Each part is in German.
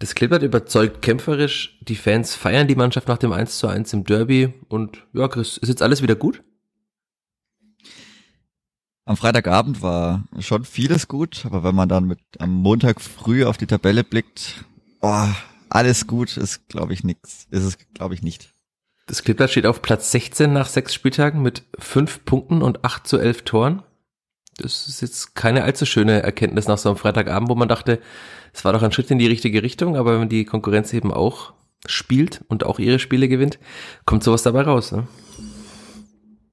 Das Klippert überzeugt kämpferisch, die Fans feiern die Mannschaft nach dem 1 zu 1 im Derby und ja, Chris, ist jetzt alles wieder gut? Am Freitagabend war schon vieles gut, aber wenn man dann mit am Montag früh auf die Tabelle blickt, oh, alles gut ist, glaube ich, nix. Ist es, glaube ich, nicht. Das Klippert steht auf Platz 16 nach sechs Spieltagen mit fünf Punkten und acht zu elf Toren. Das ist jetzt keine allzu schöne Erkenntnis nach so einem Freitagabend, wo man dachte, es war doch ein Schritt in die richtige Richtung, aber wenn die Konkurrenz eben auch spielt und auch ihre Spiele gewinnt, kommt sowas dabei raus. Ne?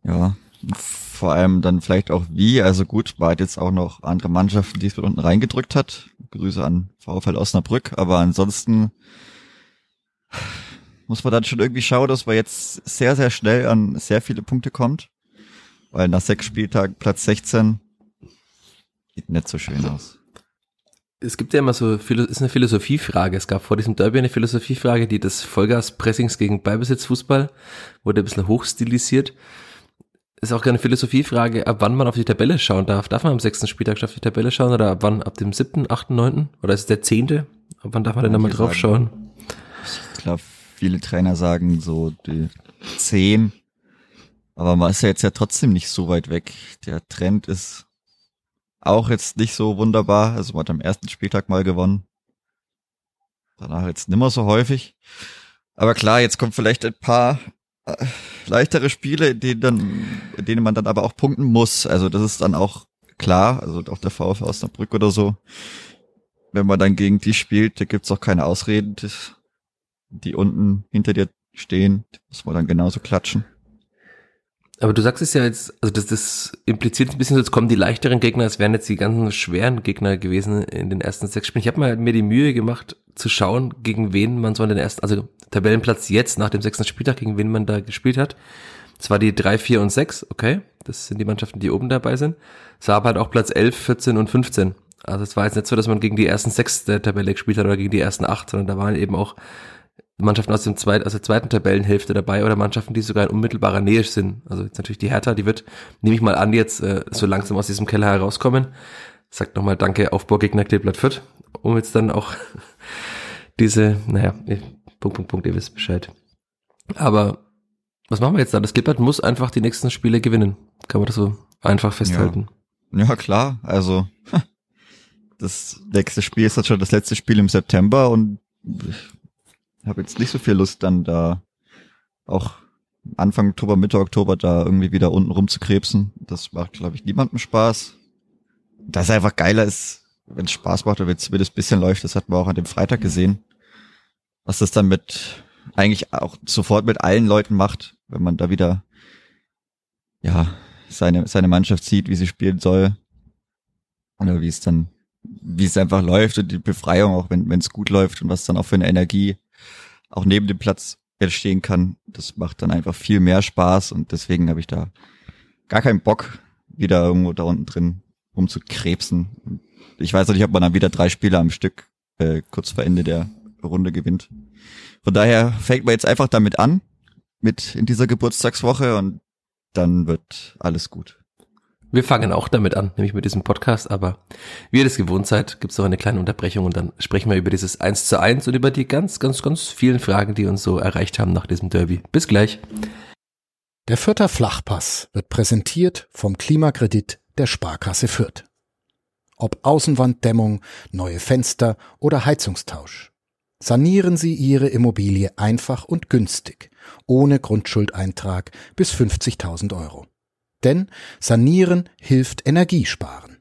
Ja, vor allem dann vielleicht auch wie, also gut, war halt jetzt auch noch andere Mannschaften, die es mit unten reingedrückt hat. Grüße an VfL Osnabrück, aber ansonsten muss man dann schon irgendwie schauen, dass man jetzt sehr, sehr schnell an sehr viele Punkte kommt. Weil nach sechs Spieltagen Platz 16 sieht nicht so schön aus. Es gibt ja immer so, ist eine Philosophiefrage. Es gab vor diesem Derby eine Philosophiefrage, die des Vollgas-Pressings gegen Beibesitzfußball wurde ein bisschen hochstilisiert ist auch keine Philosophiefrage, ab wann man auf die Tabelle schauen darf. Darf man am sechsten Spieltag auf die Tabelle schauen oder ab wann? Ab dem siebten, achten, neunten? Oder ist es der zehnte? Ab wann darf man denn da mal drauf schauen? Ich glaube, viele Trainer sagen so die zehn. Aber man ist ja jetzt ja trotzdem nicht so weit weg. Der Trend ist auch jetzt nicht so wunderbar. Also man hat am ersten Spieltag mal gewonnen. Danach jetzt nimmer so häufig. Aber klar, jetzt kommt vielleicht ein paar äh, leichtere Spiele, in denen, dann, in denen man dann aber auch punkten muss. Also das ist dann auch klar, also auch der VfL Osnabrück oder so. Wenn man dann gegen die spielt, da gibt's auch keine Ausreden. Die unten hinter dir stehen, muss man dann genauso klatschen. Aber du sagst es ja jetzt, also das, das impliziert ein bisschen, so, jetzt kommen die leichteren Gegner, es wären jetzt die ganzen schweren Gegner gewesen in den ersten sechs Spielen. Ich habe mir die Mühe gemacht, zu schauen, gegen wen man so in den ersten, also Tabellenplatz jetzt nach dem sechsten Spieltag, gegen wen man da gespielt hat. Es war die drei, vier und sechs, okay. Das sind die Mannschaften, die oben dabei sind. Es war aber halt auch Platz elf, 14 und 15. Also es war jetzt nicht so, dass man gegen die ersten sechs der Tabelle gespielt hat oder gegen die ersten acht, sondern da waren eben auch Mannschaften aus dem zweiten, aus der zweiten Tabellenhälfte dabei oder Mannschaften, die sogar in unmittelbarer Nähe sind. Also jetzt natürlich die Hertha, die wird, nehme ich mal an, jetzt äh, so langsam aus diesem Keller herauskommen. Sagt nochmal Danke Aufbaugegner Kleeblatt Fürth, um jetzt dann auch diese, naja, Punkt, Punkt, Punkt, ihr wisst Bescheid. Aber was machen wir jetzt da? Das Klippert muss einfach die nächsten Spiele gewinnen. Kann man das so einfach festhalten? Ja, ja klar. Also das nächste Spiel ist jetzt schon das letzte Spiel im September und habe jetzt nicht so viel Lust, dann da auch Anfang Oktober, Mitte Oktober da irgendwie wieder unten rumzukrebsen. Das macht, glaube ich, niemandem Spaß. Das einfach geiler ist, wenn es Spaß macht oder wenn es bisschen läuft. Das hatten wir auch an dem Freitag gesehen. Was das dann mit eigentlich auch sofort mit allen Leuten macht, wenn man da wieder ja seine seine Mannschaft sieht, wie sie spielen soll oder wie es dann wie es einfach läuft und die Befreiung auch wenn es gut läuft und was dann auch für eine Energie auch neben dem Platz entstehen kann. Das macht dann einfach viel mehr Spaß und deswegen habe ich da gar keinen Bock, wieder irgendwo da unten drin rumzukrebsen. Ich weiß nicht, ob man dann wieder drei Spiele am Stück äh, kurz vor Ende der Runde gewinnt. Von daher fängt man jetzt einfach damit an, mit in dieser Geburtstagswoche und dann wird alles gut. Wir fangen auch damit an, nämlich mit diesem Podcast, aber wie ihr das gewohnt seid, gibt es noch eine kleine Unterbrechung und dann sprechen wir über dieses 1 zu 1 und über die ganz, ganz, ganz vielen Fragen, die uns so erreicht haben nach diesem Derby. Bis gleich. Der Fürther Flachpass wird präsentiert vom Klimakredit der Sparkasse Fürth. Ob Außenwanddämmung, neue Fenster oder Heizungstausch. Sanieren Sie Ihre Immobilie einfach und günstig, ohne Grundschuldeintrag bis 50.000 Euro. Denn Sanieren hilft Energiesparen.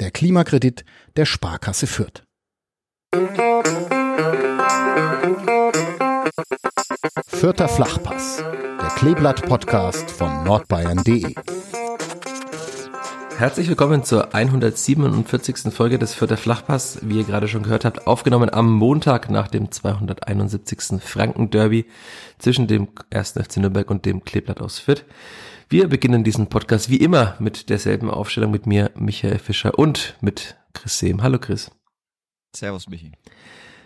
Der Klimakredit der Sparkasse Fürth. Vierter Flachpass, der Kleeblatt-Podcast von nordbayern.de. Herzlich willkommen zur 147. Folge des Vierter Flachpass. Wie ihr gerade schon gehört habt, aufgenommen am Montag nach dem 271. Franken-Derby zwischen dem 1. FC Nürnberg und dem Kleeblatt aus Fürth. Wir beginnen diesen Podcast wie immer mit derselben Aufstellung mit mir, Michael Fischer und mit Chris Sehm. Hallo Chris. Servus Michi.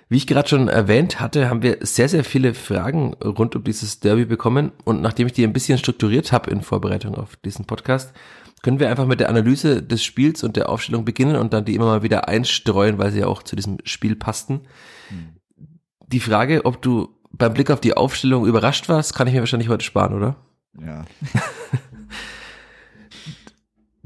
Wie ich gerade schon erwähnt hatte, haben wir sehr, sehr viele Fragen rund um dieses Derby bekommen. Und nachdem ich die ein bisschen strukturiert habe in Vorbereitung auf diesen Podcast, können wir einfach mit der Analyse des Spiels und der Aufstellung beginnen und dann die immer mal wieder einstreuen, weil sie ja auch zu diesem Spiel passten. Hm. Die Frage, ob du beim Blick auf die Aufstellung überrascht warst, kann ich mir wahrscheinlich heute sparen, oder? Ja.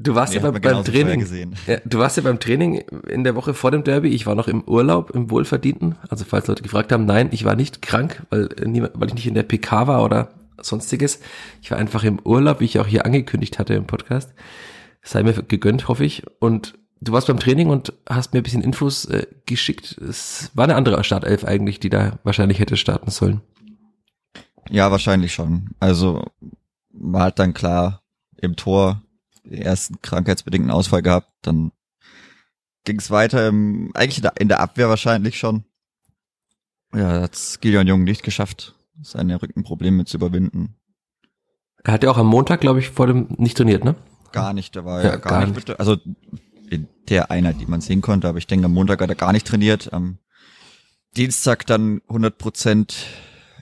Du warst nee, ja beim, beim Training. Ja, du warst ja beim Training in der Woche vor dem Derby. Ich war noch im Urlaub, im Wohlverdienten. Also falls Leute gefragt haben, nein, ich war nicht krank, weil, niemand, weil ich nicht in der PK war oder sonstiges. Ich war einfach im Urlaub, wie ich auch hier angekündigt hatte im Podcast. Sei mir gegönnt, hoffe ich. Und du warst beim Training und hast mir ein bisschen Infos äh, geschickt. Es war eine andere Startelf eigentlich, die da wahrscheinlich hätte starten sollen. Ja, wahrscheinlich schon. Also war halt dann klar im Tor den ersten krankheitsbedingten Ausfall gehabt, dann ging es weiter im, eigentlich in der, Abwehr wahrscheinlich schon. Ja, hat's Gideon Jung nicht geschafft seine Rückenprobleme zu überwinden. Er hat ja auch am Montag, glaube ich, vor dem nicht trainiert, ne? Gar nicht, der war ja, ja gar, gar, nicht. nicht. Also in der Einheit, die man sehen konnte, aber ich denke, am Montag hat er gar nicht trainiert. Am Dienstag dann 100 Prozent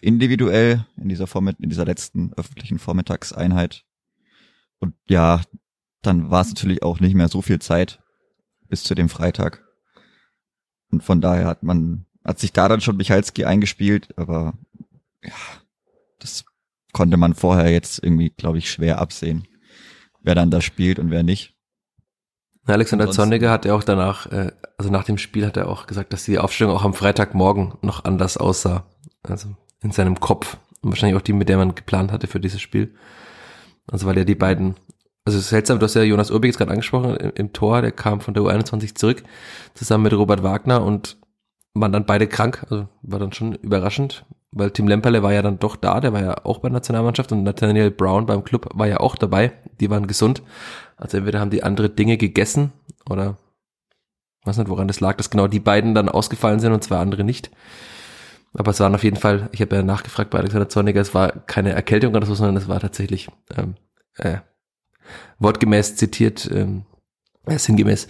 individuell in dieser Vormitt in dieser letzten öffentlichen Vormittagseinheit. Und ja, dann war es natürlich auch nicht mehr so viel Zeit bis zu dem Freitag. Und von daher hat man, hat sich da dann schon Michalski eingespielt, aber ja, das konnte man vorher jetzt irgendwie, glaube ich, schwer absehen, wer dann da spielt und wer nicht. Alexander Zorniger hat ja auch danach, äh, also nach dem Spiel hat er auch gesagt, dass die Aufstellung auch am Freitagmorgen noch anders aussah. Also in seinem Kopf. Und wahrscheinlich auch die, mit der man geplant hatte für dieses Spiel. Also weil er die beiden, also es ist seltsam, du hast ja Jonas Urbig jetzt gerade angesprochen im, im Tor, der kam von der U21 zurück, zusammen mit Robert Wagner und waren dann beide krank, also war dann schon überraschend weil Tim Lemperle war ja dann doch da, der war ja auch bei der Nationalmannschaft und Nathaniel Brown beim Club war ja auch dabei. Die waren gesund. Also entweder haben die andere Dinge gegessen oder weiß nicht, woran das lag, dass genau die beiden dann ausgefallen sind und zwei andere nicht. Aber es waren auf jeden Fall, ich habe ja nachgefragt bei Alexander Zorniger, es war keine Erkältung oder so, sondern es war tatsächlich ähm, äh, wortgemäß zitiert, ähm, äh, sinngemäß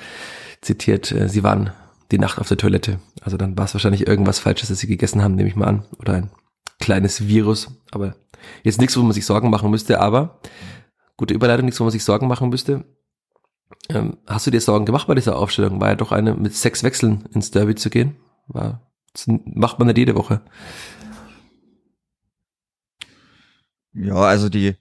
zitiert, äh, sie waren die Nacht auf der Toilette. Also dann war es wahrscheinlich irgendwas Falsches, das sie gegessen haben, nehme ich mal an. Oder ein kleines Virus. Aber jetzt nichts, wo man sich Sorgen machen müsste. Aber gute Überleitung, nichts, wo man sich Sorgen machen müsste. Ähm, hast du dir Sorgen gemacht bei dieser Aufstellung? War ja doch eine mit sechs Wechseln ins Derby zu gehen. War, macht man nicht jede Woche. Ja, also die,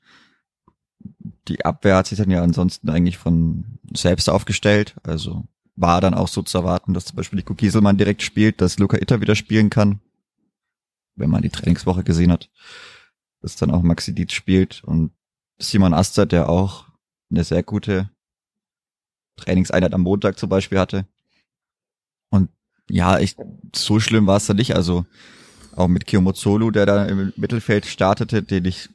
die Abwehr hat sich dann ja ansonsten eigentlich von selbst aufgestellt. Also war dann auch so zu erwarten, dass zum Beispiel Nico Gieselmann direkt spielt, dass Luca Itter wieder spielen kann, wenn man die Trainingswoche gesehen hat, dass dann auch Maxi Dietz spielt und Simon Aster, der auch eine sehr gute Trainingseinheit am Montag zum Beispiel hatte. Und ja, ich, so schlimm war es da nicht. Also auch mit Kiyomozolu, der da im Mittelfeld startete, den ich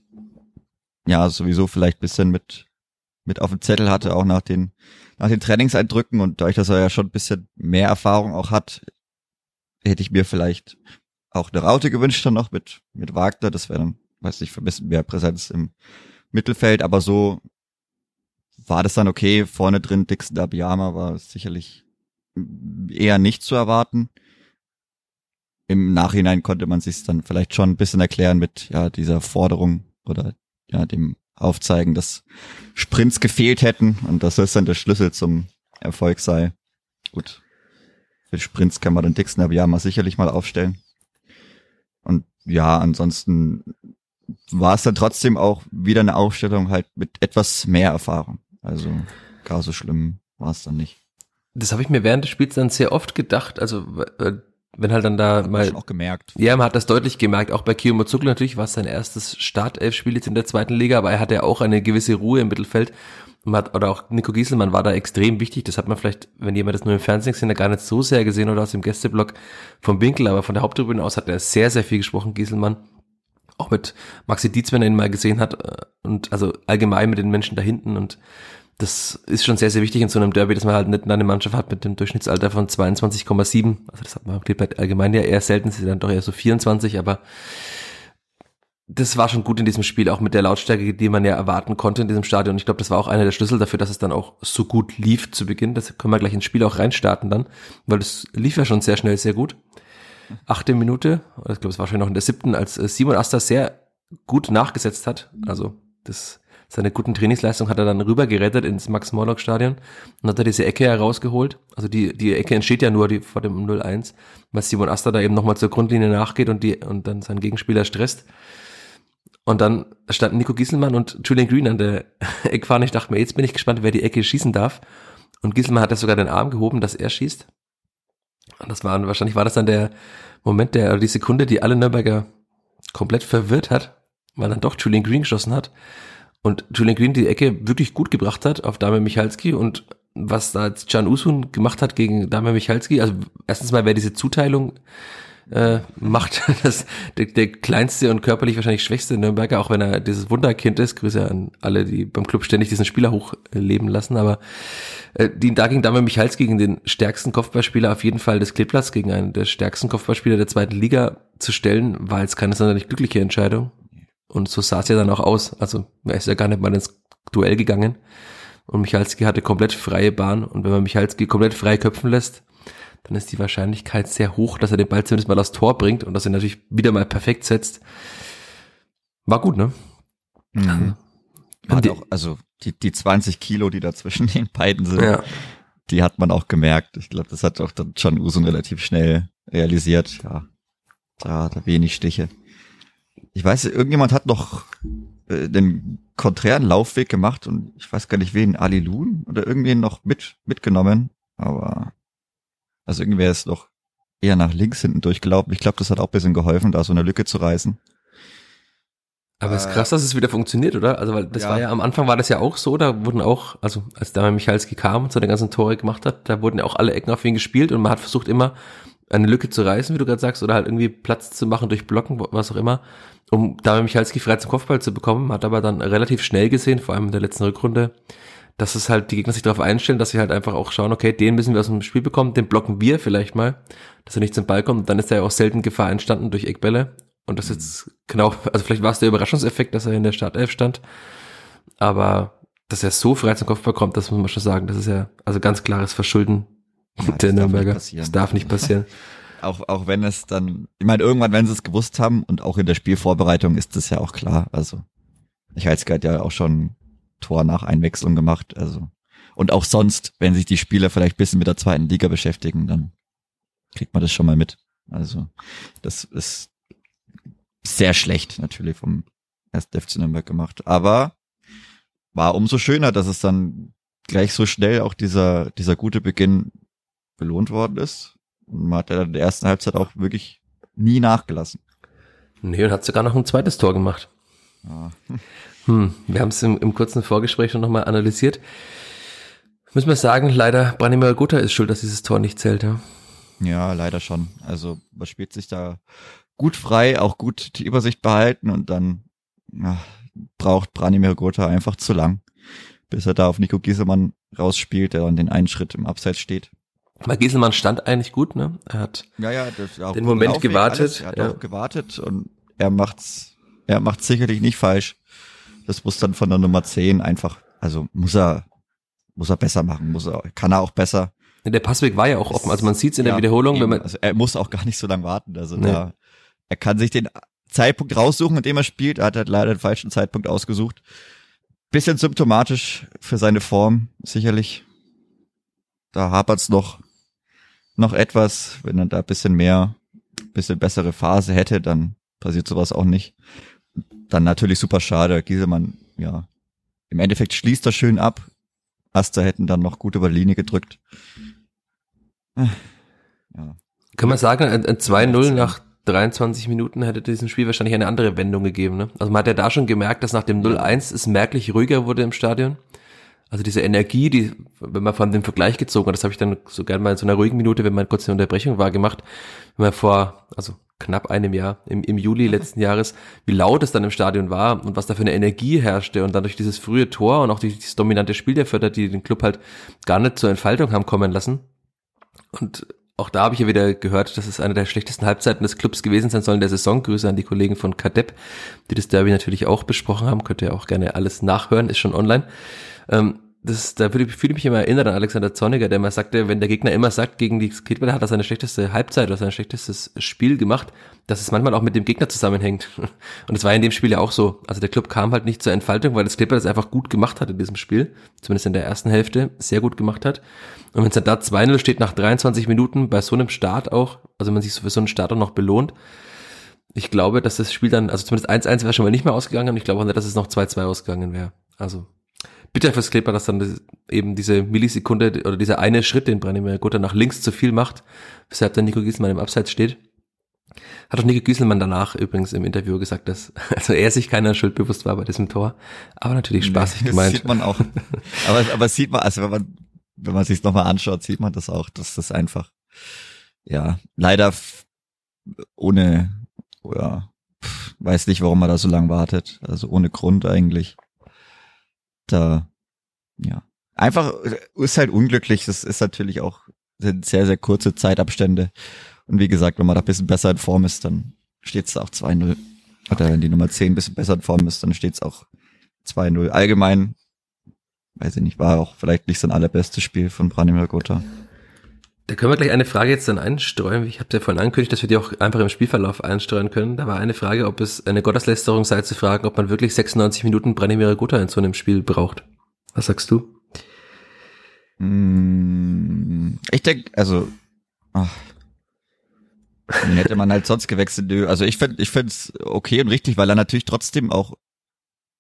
ja sowieso vielleicht bisschen mit mit auf dem Zettel hatte, auch nach den nach den Trainingseindrücken und dadurch, dass er ja schon ein bisschen mehr Erfahrung auch hat, hätte ich mir vielleicht auch eine Raute gewünscht dann noch mit, mit Wagner. Das wäre dann, weiß ich, ein bisschen mehr Präsenz im Mittelfeld, aber so war das dann okay. Vorne drin Dixon Abiyama war sicherlich eher nicht zu erwarten. Im Nachhinein konnte man sich dann vielleicht schon ein bisschen erklären mit ja dieser Forderung oder ja dem aufzeigen, dass Sprints gefehlt hätten und dass das dann der Schlüssel zum Erfolg sei. Gut. Für Sprints kann man den Dixon aber ja mal sicherlich mal aufstellen. Und ja, ansonsten war es dann trotzdem auch wieder eine Aufstellung halt mit etwas mehr Erfahrung. Also gar so schlimm war es dann nicht. Das habe ich mir während des Spiels dann sehr oft gedacht. Also wenn halt dann da mal. Schon auch gemerkt. Ja, man hat das deutlich gemerkt. Auch bei Kiyo Mozzuglu natürlich war es sein erstes Startelf-Spiel jetzt in der zweiten Liga, aber er hatte ja auch eine gewisse Ruhe im Mittelfeld. Man hat, oder auch Nico Gieselmann war da extrem wichtig. Das hat man vielleicht, wenn jemand das nur im Fernsehen gesehen hat, gar nicht so sehr gesehen oder aus dem Gästeblock vom Winkel, aber von der Haupttribüne aus hat er sehr, sehr viel gesprochen, Gieselmann. Auch mit Maxi Dietz, wenn er ihn mal gesehen hat, äh, und also allgemein mit den Menschen da hinten und das ist schon sehr, sehr wichtig in so einem Derby, dass man halt nicht eine Mannschaft hat mit dem Durchschnittsalter von 22,7. Also das hat man allgemein ja eher selten, sie dann doch eher so 24, aber das war schon gut in diesem Spiel, auch mit der Lautstärke, die man ja erwarten konnte in diesem Stadion. Ich glaube, das war auch einer der Schlüssel dafür, dass es dann auch so gut lief zu Beginn. Das können wir gleich ins Spiel auch reinstarten dann, weil es lief ja schon sehr schnell, sehr gut. Achte Minute, ich glaube, es war schon noch in der siebten, als äh, Simon Asta sehr gut nachgesetzt hat. Also das, seine guten Trainingsleistung hat er dann rübergerettet ins Max-Morlock-Stadion und hat er diese Ecke herausgeholt. Also die, die Ecke entsteht ja nur die, vor dem 0-1, weil Simon Asta da eben nochmal zur Grundlinie nachgeht und, die, und dann seinen Gegenspieler stresst. Und dann standen Nico Gieselmann und Julian Green an der Eckfahne. Ich dachte mir, jetzt bin ich gespannt, wer die Ecke schießen darf. Und Gieselmann hat ja sogar den Arm gehoben, dass er schießt. Und das war, wahrscheinlich war das dann der Moment, der, oder die Sekunde, die alle Nürnberger komplett verwirrt hat, weil dann doch Julian Green geschossen hat. Und Julian Green die Ecke wirklich gut gebracht hat auf Dame Michalski und was da jetzt Can Usun gemacht hat gegen Dame Michalski, also erstens mal wäre diese Zuteilung äh, macht das der, der kleinste und körperlich wahrscheinlich schwächste Nürnberger, auch wenn er dieses Wunderkind ist. Grüße an alle, die beim Club ständig diesen Spieler hochleben lassen. Aber äh, die, da ging Dame Michals gegen den stärksten Kopfballspieler auf jeden Fall des Kleeblatts, gegen einen der stärksten Kopfballspieler der zweiten Liga zu stellen, war jetzt keine sonderlich glückliche Entscheidung. Und so sah es ja dann auch aus. Also er ist ja gar nicht mal ins Duell gegangen. Und Michalski hatte komplett freie Bahn. Und wenn man Michalski komplett frei köpfen lässt, dann ist die Wahrscheinlichkeit sehr hoch, dass er den Ball zumindest mal aufs Tor bringt und dass er natürlich wieder mal perfekt setzt. War gut, ne? Mhm. Hat auch, also die, die 20 Kilo, die da zwischen den beiden sind, ja. die hat man auch gemerkt. Ich glaube, das hat auch dann John Usun relativ schnell realisiert. Ja, da hat er wenig Stiche. Ich weiß, irgendjemand hat noch äh, den konträren Laufweg gemacht und ich weiß gar nicht wen, Ali Lun oder irgendwen noch mit mitgenommen, aber also irgendwie es doch eher nach links hinten durchgelaufen. Ich glaube, das hat auch ein bisschen geholfen, da so eine Lücke zu reißen. Aber es ist krass, dass es wieder funktioniert, oder? Also, weil das ja. war ja, am Anfang war das ja auch so, da wurden auch, also als Damian Michalski kam und so den ganzen Tore gemacht hat, da wurden ja auch alle Ecken auf ihn gespielt und man hat versucht immer eine Lücke zu reißen, wie du gerade sagst, oder halt irgendwie Platz zu machen durch Blocken, was auch immer, um Damian Michalski frei zum Kopfball zu bekommen, hat aber dann relativ schnell gesehen, vor allem in der letzten Rückrunde, dass es halt die Gegner sich darauf einstellen, dass sie halt einfach auch schauen, okay, den müssen wir aus dem Spiel bekommen, den blocken wir vielleicht mal, dass er nicht zum Ball kommt. Und dann ist da ja auch selten Gefahr entstanden durch Eckbälle. Und das jetzt genau, also vielleicht war es der Überraschungseffekt, dass er in der Startelf stand. Aber dass er so frei zum Kopfball kommt, das muss man schon sagen. Das ist ja also ganz klares Verschulden ja, der Nürnberger. Das darf nicht passieren. auch, auch wenn es dann, ich meine, irgendwann, wenn sie es gewusst haben und auch in der Spielvorbereitung ist das ja auch klar. Also, ich halte es ja auch schon Tor nach Einwechslung gemacht. Also und auch sonst, wenn sich die Spieler vielleicht bisschen mit der zweiten Liga beschäftigen, dann kriegt man das schon mal mit. Also das ist sehr schlecht natürlich vom 1. FC Nürnberg gemacht. Aber war umso schöner, dass es dann gleich so schnell auch dieser, dieser gute Beginn belohnt worden ist. Und man hat ja in der ersten Halbzeit auch wirklich nie nachgelassen. Nee, und hat sogar noch ein zweites Tor gemacht. Ja. Hm, wir haben es im, im, kurzen Vorgespräch schon nochmal analysiert. Müssen wir sagen, leider Branimir Gotha ist schuld, dass dieses Tor nicht zählt. Ja? ja, leider schon. Also man spielt sich da gut frei, auch gut die Übersicht behalten und dann ja, braucht Branimir Gotha einfach zu lang, bis er da auf Nico Gieselmann rausspielt, der dann den einen Schritt im Abseits steht. Weil Gieselmann stand eigentlich gut, ne? Er hat ja, ja, den Moment Laufweg, gewartet. Alles, er hat ja. auch gewartet und er macht's, er macht's sicherlich nicht falsch. Das muss dann von der Nummer 10 einfach, also muss er, muss er besser machen, muss er, kann er auch besser. Der Passweg war ja auch offen, also man sieht es in der ja, Wiederholung, eben. wenn man. Also er muss auch gar nicht so lange warten. Also nee. da, er kann sich den Zeitpunkt raussuchen, in dem er spielt. Er hat halt leider den falschen Zeitpunkt ausgesucht. Bisschen symptomatisch für seine Form, sicherlich. Da hapert's noch, noch etwas. Wenn er da ein bisschen mehr, bisschen bessere Phase hätte, dann passiert sowas auch nicht dann natürlich super schade. Gieselmann, ja, im Endeffekt schließt er schön ab. Aster hätten dann noch gut über die Linie gedrückt. Äh, ja. Kann man sagen, ein, ein 2-0 nach 23 Minuten hätte diesem Spiel wahrscheinlich eine andere Wendung gegeben. Ne? Also man hat ja da schon gemerkt, dass nach dem 0-1 es merklich ruhiger wurde im Stadion. Also diese Energie, die, wenn man von dem Vergleich gezogen hat, das habe ich dann so gerne mal in so einer ruhigen Minute, wenn man kurz eine Unterbrechung war, gemacht, wenn man vor, also knapp einem Jahr, im, im Juli letzten Jahres, wie laut es dann im Stadion war und was da für eine Energie herrschte und dann durch dieses frühe Tor und auch durch dieses dominante Spiel der Förder, die den Club halt gar nicht zur Entfaltung haben kommen lassen. Und auch da habe ich ja wieder gehört, dass es eine der schlechtesten Halbzeiten des Clubs gewesen sein soll in der Saison. Grüße an die Kollegen von Kadepp, die das Derby natürlich auch besprochen haben. Könnt ihr auch gerne alles nachhören, ist schon online. Ähm, das, da fühle ich mich immer erinnern an Alexander Zorniger, der immer sagte, wenn der Gegner immer sagt, gegen die Skateball hat er seine schlechteste Halbzeit oder sein schlechtestes Spiel gemacht, dass es manchmal auch mit dem Gegner zusammenhängt. Und es war in dem Spiel ja auch so. Also der Club kam halt nicht zur Entfaltung, weil das Skateball das einfach gut gemacht hat in diesem Spiel, zumindest in der ersten Hälfte, sehr gut gemacht hat. Und wenn es dann da 2-0 steht nach 23 Minuten, bei so einem Start auch, also man sich so für so einen Start auch noch belohnt, ich glaube, dass das Spiel dann, also zumindest 1-1 wäre schon mal nicht mehr ausgegangen und ich glaube auch nicht, dass es noch 2-2 ausgegangen wäre. Also bitter fürs Kleber, dass dann das, eben diese Millisekunde oder dieser eine Schritt, den Branimir Gotha nach links zu viel macht, weshalb dann Nico Gieselmann im Abseits steht. Hat auch Nico Gieselmann danach übrigens im Interview gesagt, dass also er sich keiner Schuld bewusst war bei diesem Tor. Aber natürlich spaßig nee, das gemeint. sieht man auch. Aber, aber sieht man, also wenn man, wenn man sich nochmal anschaut, sieht man das auch, dass das einfach, ja, leider ohne, ja, weiß nicht, warum man da so lang wartet. Also ohne Grund eigentlich da, ja, einfach ist halt unglücklich. Das ist natürlich auch sind sehr, sehr kurze Zeitabstände. Und wie gesagt, wenn man da ein bisschen besser in Form ist, dann steht es auch 2-0. Oder wenn die Nummer 10 ein bisschen besser in Form ist, dann steht es auch 2-0. Allgemein, weiß ich nicht, war auch vielleicht nicht sein allerbestes Spiel von Branimir Gotha. Da können wir gleich eine Frage jetzt dann einstreuen. Ich habe ja vorhin angekündigt, dass wir die auch einfach im Spielverlauf einstreuen können. Da war eine Frage, ob es eine Gotteslästerung sei zu fragen, ob man wirklich 96 Minuten Branimir Gotha in so einem Spiel braucht. Was sagst du? Mm, ich denke, also ach, den hätte man halt sonst gewechselt. Also ich finde, ich finde es okay und richtig, weil er natürlich trotzdem auch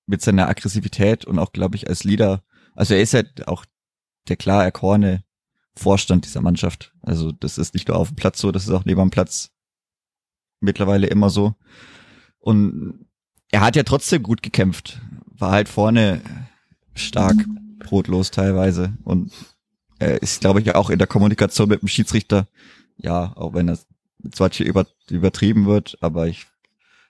mit seiner Aggressivität und auch, glaube ich, als Leader, also er ist halt auch der klar erkorene Vorstand dieser Mannschaft. Also das ist nicht nur auf dem Platz so, das ist auch neben dem Platz mittlerweile immer so. Und er hat ja trotzdem gut gekämpft, war halt vorne stark brotlos teilweise. Und er ist, glaube ich, auch in der Kommunikation mit dem Schiedsrichter, ja, auch wenn das zwar über, übertrieben wird, aber ich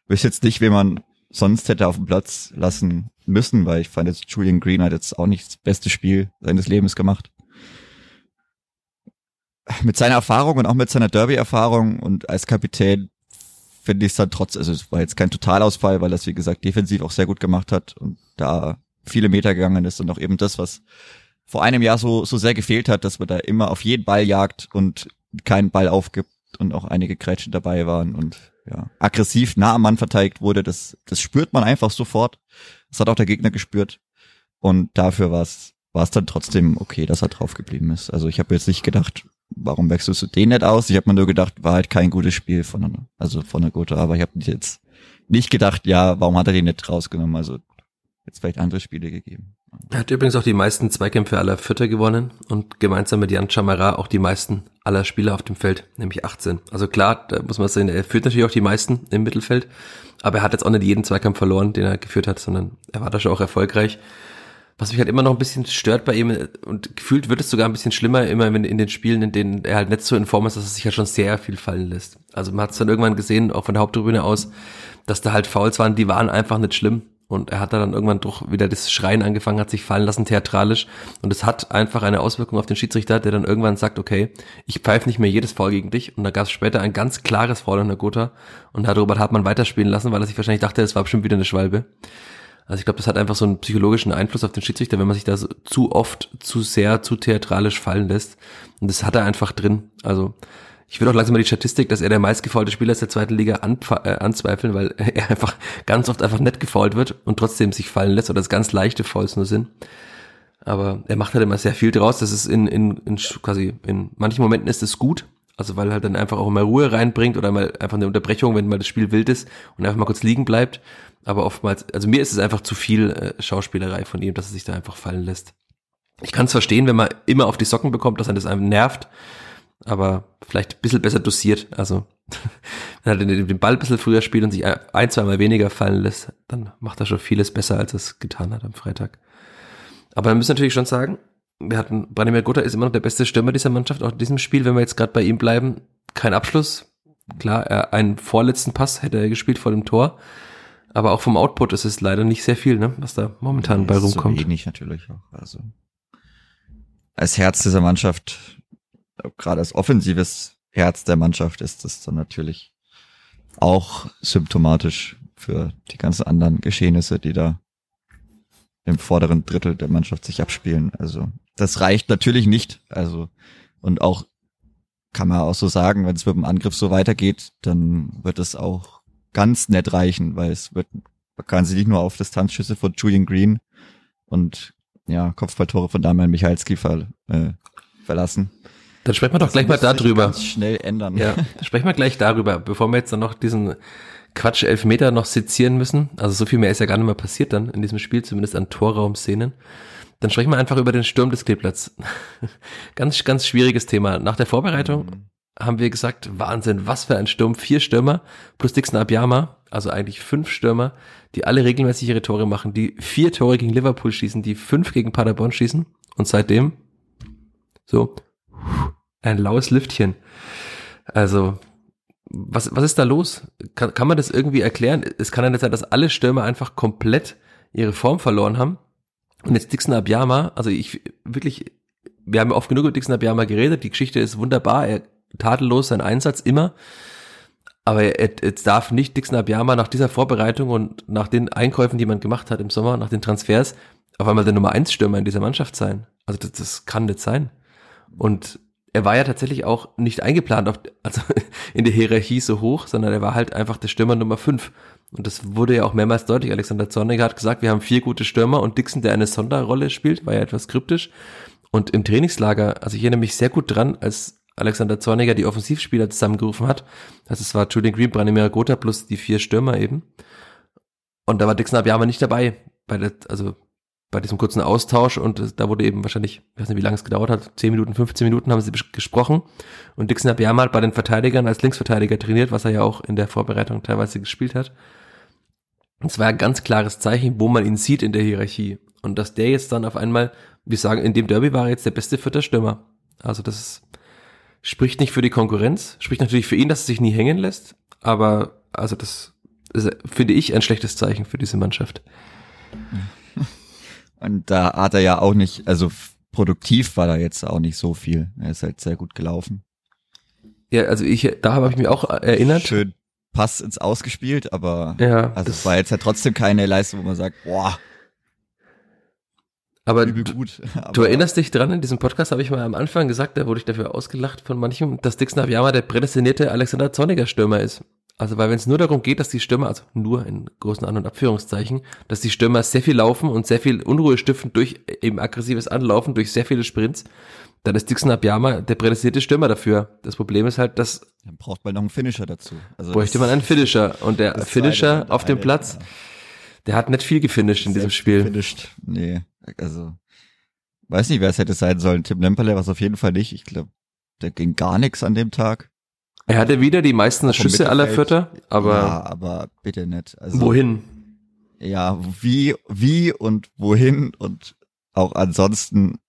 wüsste jetzt nicht, wen man sonst hätte auf dem Platz lassen müssen, weil ich fand jetzt Julian Green hat jetzt auch nicht das beste Spiel seines Lebens gemacht mit seiner Erfahrung und auch mit seiner Derby-Erfahrung und als Kapitän finde ich es dann trotz, also es war jetzt kein Totalausfall, weil das, wie gesagt, defensiv auch sehr gut gemacht hat und da viele Meter gegangen ist und auch eben das, was vor einem Jahr so, so sehr gefehlt hat, dass man da immer auf jeden Ball jagt und keinen Ball aufgibt und auch einige Grätschen dabei waren und ja, aggressiv nah am Mann verteidigt wurde, das, das spürt man einfach sofort. Das hat auch der Gegner gespürt. Und dafür war es war es dann trotzdem okay, dass er drauf geblieben ist. Also ich habe jetzt nicht gedacht, warum wechselst du den nicht aus? Ich habe mir nur gedacht, war halt kein gutes Spiel von also von der Gute, aber ich habe jetzt nicht gedacht, ja, warum hat er den nicht rausgenommen? Also jetzt vielleicht andere Spiele gegeben. Er hat übrigens auch die meisten Zweikämpfe aller Vierter gewonnen und gemeinsam mit Jan Chamara auch die meisten aller Spieler auf dem Feld, nämlich 18. Also klar, da muss man sagen, er führt natürlich auch die meisten im Mittelfeld, aber er hat jetzt auch nicht jeden Zweikampf verloren, den er geführt hat, sondern er war da schon auch erfolgreich. Was mich halt immer noch ein bisschen stört bei ihm und gefühlt wird es sogar ein bisschen schlimmer, immer wenn in den Spielen, in denen er halt nicht so in Form ist, dass er sich ja schon sehr viel fallen lässt. Also man hat es dann irgendwann gesehen, auch von der Haupttribüne aus, dass da halt Fouls waren, die waren einfach nicht schlimm. Und er hat da dann irgendwann doch wieder das Schreien angefangen, hat sich fallen lassen, theatralisch. Und es hat einfach eine Auswirkung auf den Schiedsrichter, der dann irgendwann sagt, okay, ich pfeife nicht mehr jedes Foul gegen dich. Und da gab es später ein ganz klares Foul in der Gotha. Und darüber hat man weiterspielen lassen, weil er sich wahrscheinlich dachte, es war bestimmt wieder eine Schwalbe. Also ich glaube, das hat einfach so einen psychologischen Einfluss auf den Schiedsrichter, wenn man sich da so zu oft, zu sehr, zu theatralisch fallen lässt. Und das hat er einfach drin. Also ich will auch langsam mal die Statistik, dass er der meistgefaulte Spieler ist der zweiten Liga äh, anzweifeln, weil er einfach ganz oft einfach nett gefault wird und trotzdem sich fallen lässt oder es ganz leichte Fouls nur sind. Aber er macht halt immer sehr viel draus. Das ist in, in, in quasi in manchen Momenten ist es gut, also weil halt dann einfach auch mal Ruhe reinbringt oder mal einfach eine Unterbrechung, wenn mal das Spiel wild ist und einfach mal kurz liegen bleibt aber oftmals, also mir ist es einfach zu viel äh, Schauspielerei von ihm, dass er sich da einfach fallen lässt. Ich kann es verstehen, wenn man immer auf die Socken bekommt, dass er das einem nervt, aber vielleicht ein bisschen besser dosiert. Also wenn er den, Ball ein bisschen früher spielt und sich ein, zweimal weniger fallen lässt, dann macht er schon vieles besser, als er es getan hat am Freitag. Aber wir müssen natürlich schon sagen, wir hatten, Branimir Gotha ist immer noch der beste Stürmer dieser Mannschaft, auch in diesem Spiel, wenn wir jetzt gerade bei ihm bleiben, kein Abschluss, Klar, er, einen vorletzten Pass hätte er gespielt vor dem Tor. Aber auch vom Output ist es leider nicht sehr viel, ne, was da momentan bei rumkommt. So wenig natürlich auch. Also als Herz dieser Mannschaft, gerade als offensives Herz der Mannschaft ist das dann natürlich auch symptomatisch für die ganzen anderen Geschehnisse, die da im vorderen Drittel der Mannschaft sich abspielen. Also das reicht natürlich nicht. Also und auch kann man auch so sagen, wenn es mit dem Angriff so weitergeht, dann wird es auch ganz nett reichen, weil es wird, man kann sich nicht nur auf Distanzschüsse von Julian Green und ja, Kopfballtore von Damian Michalski ver, äh, verlassen. Dann sprechen wir doch das gleich mal darüber. Schnell ändern. Ja, sprechen wir gleich darüber, bevor wir jetzt dann noch diesen Quatsch Elfmeter noch sezieren müssen. Also so viel mehr ist ja gar nicht mehr passiert dann in diesem Spiel, zumindest an Torraumszenen. Dann sprechen wir einfach über den Sturm des Kleeblatts. ganz, ganz schwieriges Thema. Nach der Vorbereitung mhm. haben wir gesagt, Wahnsinn, was für ein Sturm. Vier Stürmer plus Dixon Abiyama, also eigentlich fünf Stürmer, die alle regelmäßig ihre Tore machen, die vier Tore gegen Liverpool schießen, die fünf gegen Paderborn schießen. Und seitdem so ein laues Lüftchen. Also was, was ist da los? Kann, kann man das irgendwie erklären? Es kann ja nicht sein, dass alle Stürmer einfach komplett ihre Form verloren haben und jetzt Dixon Abiyama, also ich wirklich, wir haben oft genug über Dixon Abiyama geredet, die Geschichte ist wunderbar, er tadellos sein Einsatz immer, aber jetzt darf nicht Dixon Abiyama nach dieser Vorbereitung und nach den Einkäufen, die man gemacht hat im Sommer, nach den Transfers, auf einmal der Nummer 1 Stürmer in dieser Mannschaft sein. Also das, das kann nicht sein. Und er war ja tatsächlich auch nicht eingeplant, auf, also in der Hierarchie so hoch, sondern er war halt einfach der Stürmer Nummer 5. Und das wurde ja auch mehrmals deutlich. Alexander Zorniger hat gesagt, wir haben vier gute Stürmer und Dixon, der eine Sonderrolle spielt, war ja etwas kryptisch. Und im Trainingslager, also ich erinnere mich sehr gut dran, als Alexander Zorniger die Offensivspieler zusammengerufen hat. Also es war Julian Green, Branimir Gotha plus die vier Stürmer eben. Und da war Dixon Abiyama nicht dabei. Bei der, also bei diesem kurzen Austausch und da wurde eben wahrscheinlich, ich weiß nicht, wie lange es gedauert hat, 10 Minuten, 15 Minuten haben sie gesprochen und Dixon hat bei den Verteidigern als Linksverteidiger trainiert, was er ja auch in der Vorbereitung teilweise gespielt hat. Es war ein ganz klares Zeichen, wo man ihn sieht in der Hierarchie. Und dass der jetzt dann auf einmal, wir sagen, in dem Derby war er jetzt der beste vierte Stürmer. Also das ist, spricht nicht für die Konkurrenz, spricht natürlich für ihn, dass er sich nie hängen lässt, aber also das ist, finde ich ein schlechtes Zeichen für diese Mannschaft. Und da hat er ja auch nicht, also produktiv war da jetzt auch nicht so viel. Er ist halt sehr gut gelaufen. Ja, also ich, da habe ich mich auch erinnert. Schön Pass ins Ausgespielt, aber ja, also es war jetzt ja trotzdem keine Leistung, wo man sagt, boah. Aber du, aber du, erinnerst dich dran, in diesem Podcast habe ich mal am Anfang gesagt, da wurde ich dafür ausgelacht von manchem, dass Dixon Abiyama der prädestinierte Alexander Zorniger Stürmer ist. Also weil wenn es nur darum geht, dass die Stürmer, also nur in großen An- und Abführungszeichen, dass die Stürmer sehr viel laufen und sehr viel Unruhe stiften durch eben aggressives Anlaufen, durch sehr viele Sprints, dann ist Dixon Abiyama der prädestinierte Stürmer dafür. Das Problem ist halt, dass dann braucht man noch einen Finisher dazu. Also bräuchte man einen Finisher und der Finisher auf dem Platz, ja. der hat nicht viel gefinisht in diesem Spiel. Gefinisht. Nee, also weiß nicht, wer es hätte sein sollen. Tim Lemperle war es auf jeden Fall nicht. Ich glaube, der ging gar nichts an dem Tag. Er hatte wieder die meisten Schüsse aller Vierter, aber ja, aber bitte nicht. Also, wohin? Ja, wie wie und wohin und auch ansonsten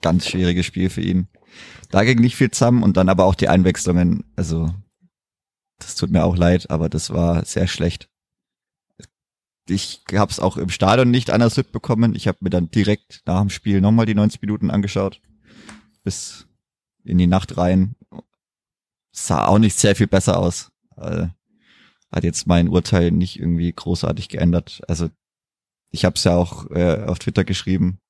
ganz schwieriges Spiel für ihn. Da ging nicht viel zusammen und dann aber auch die Einwechslungen. Also, das tut mir auch leid, aber das war sehr schlecht. Ich habe es auch im Stadion nicht anders mitbekommen. Ich habe mir dann direkt nach dem Spiel nochmal die 90 Minuten angeschaut. Bis in die Nacht rein. Sah auch nicht sehr viel besser aus. Äh, hat jetzt mein Urteil nicht irgendwie großartig geändert. Also ich habe es ja auch äh, auf Twitter geschrieben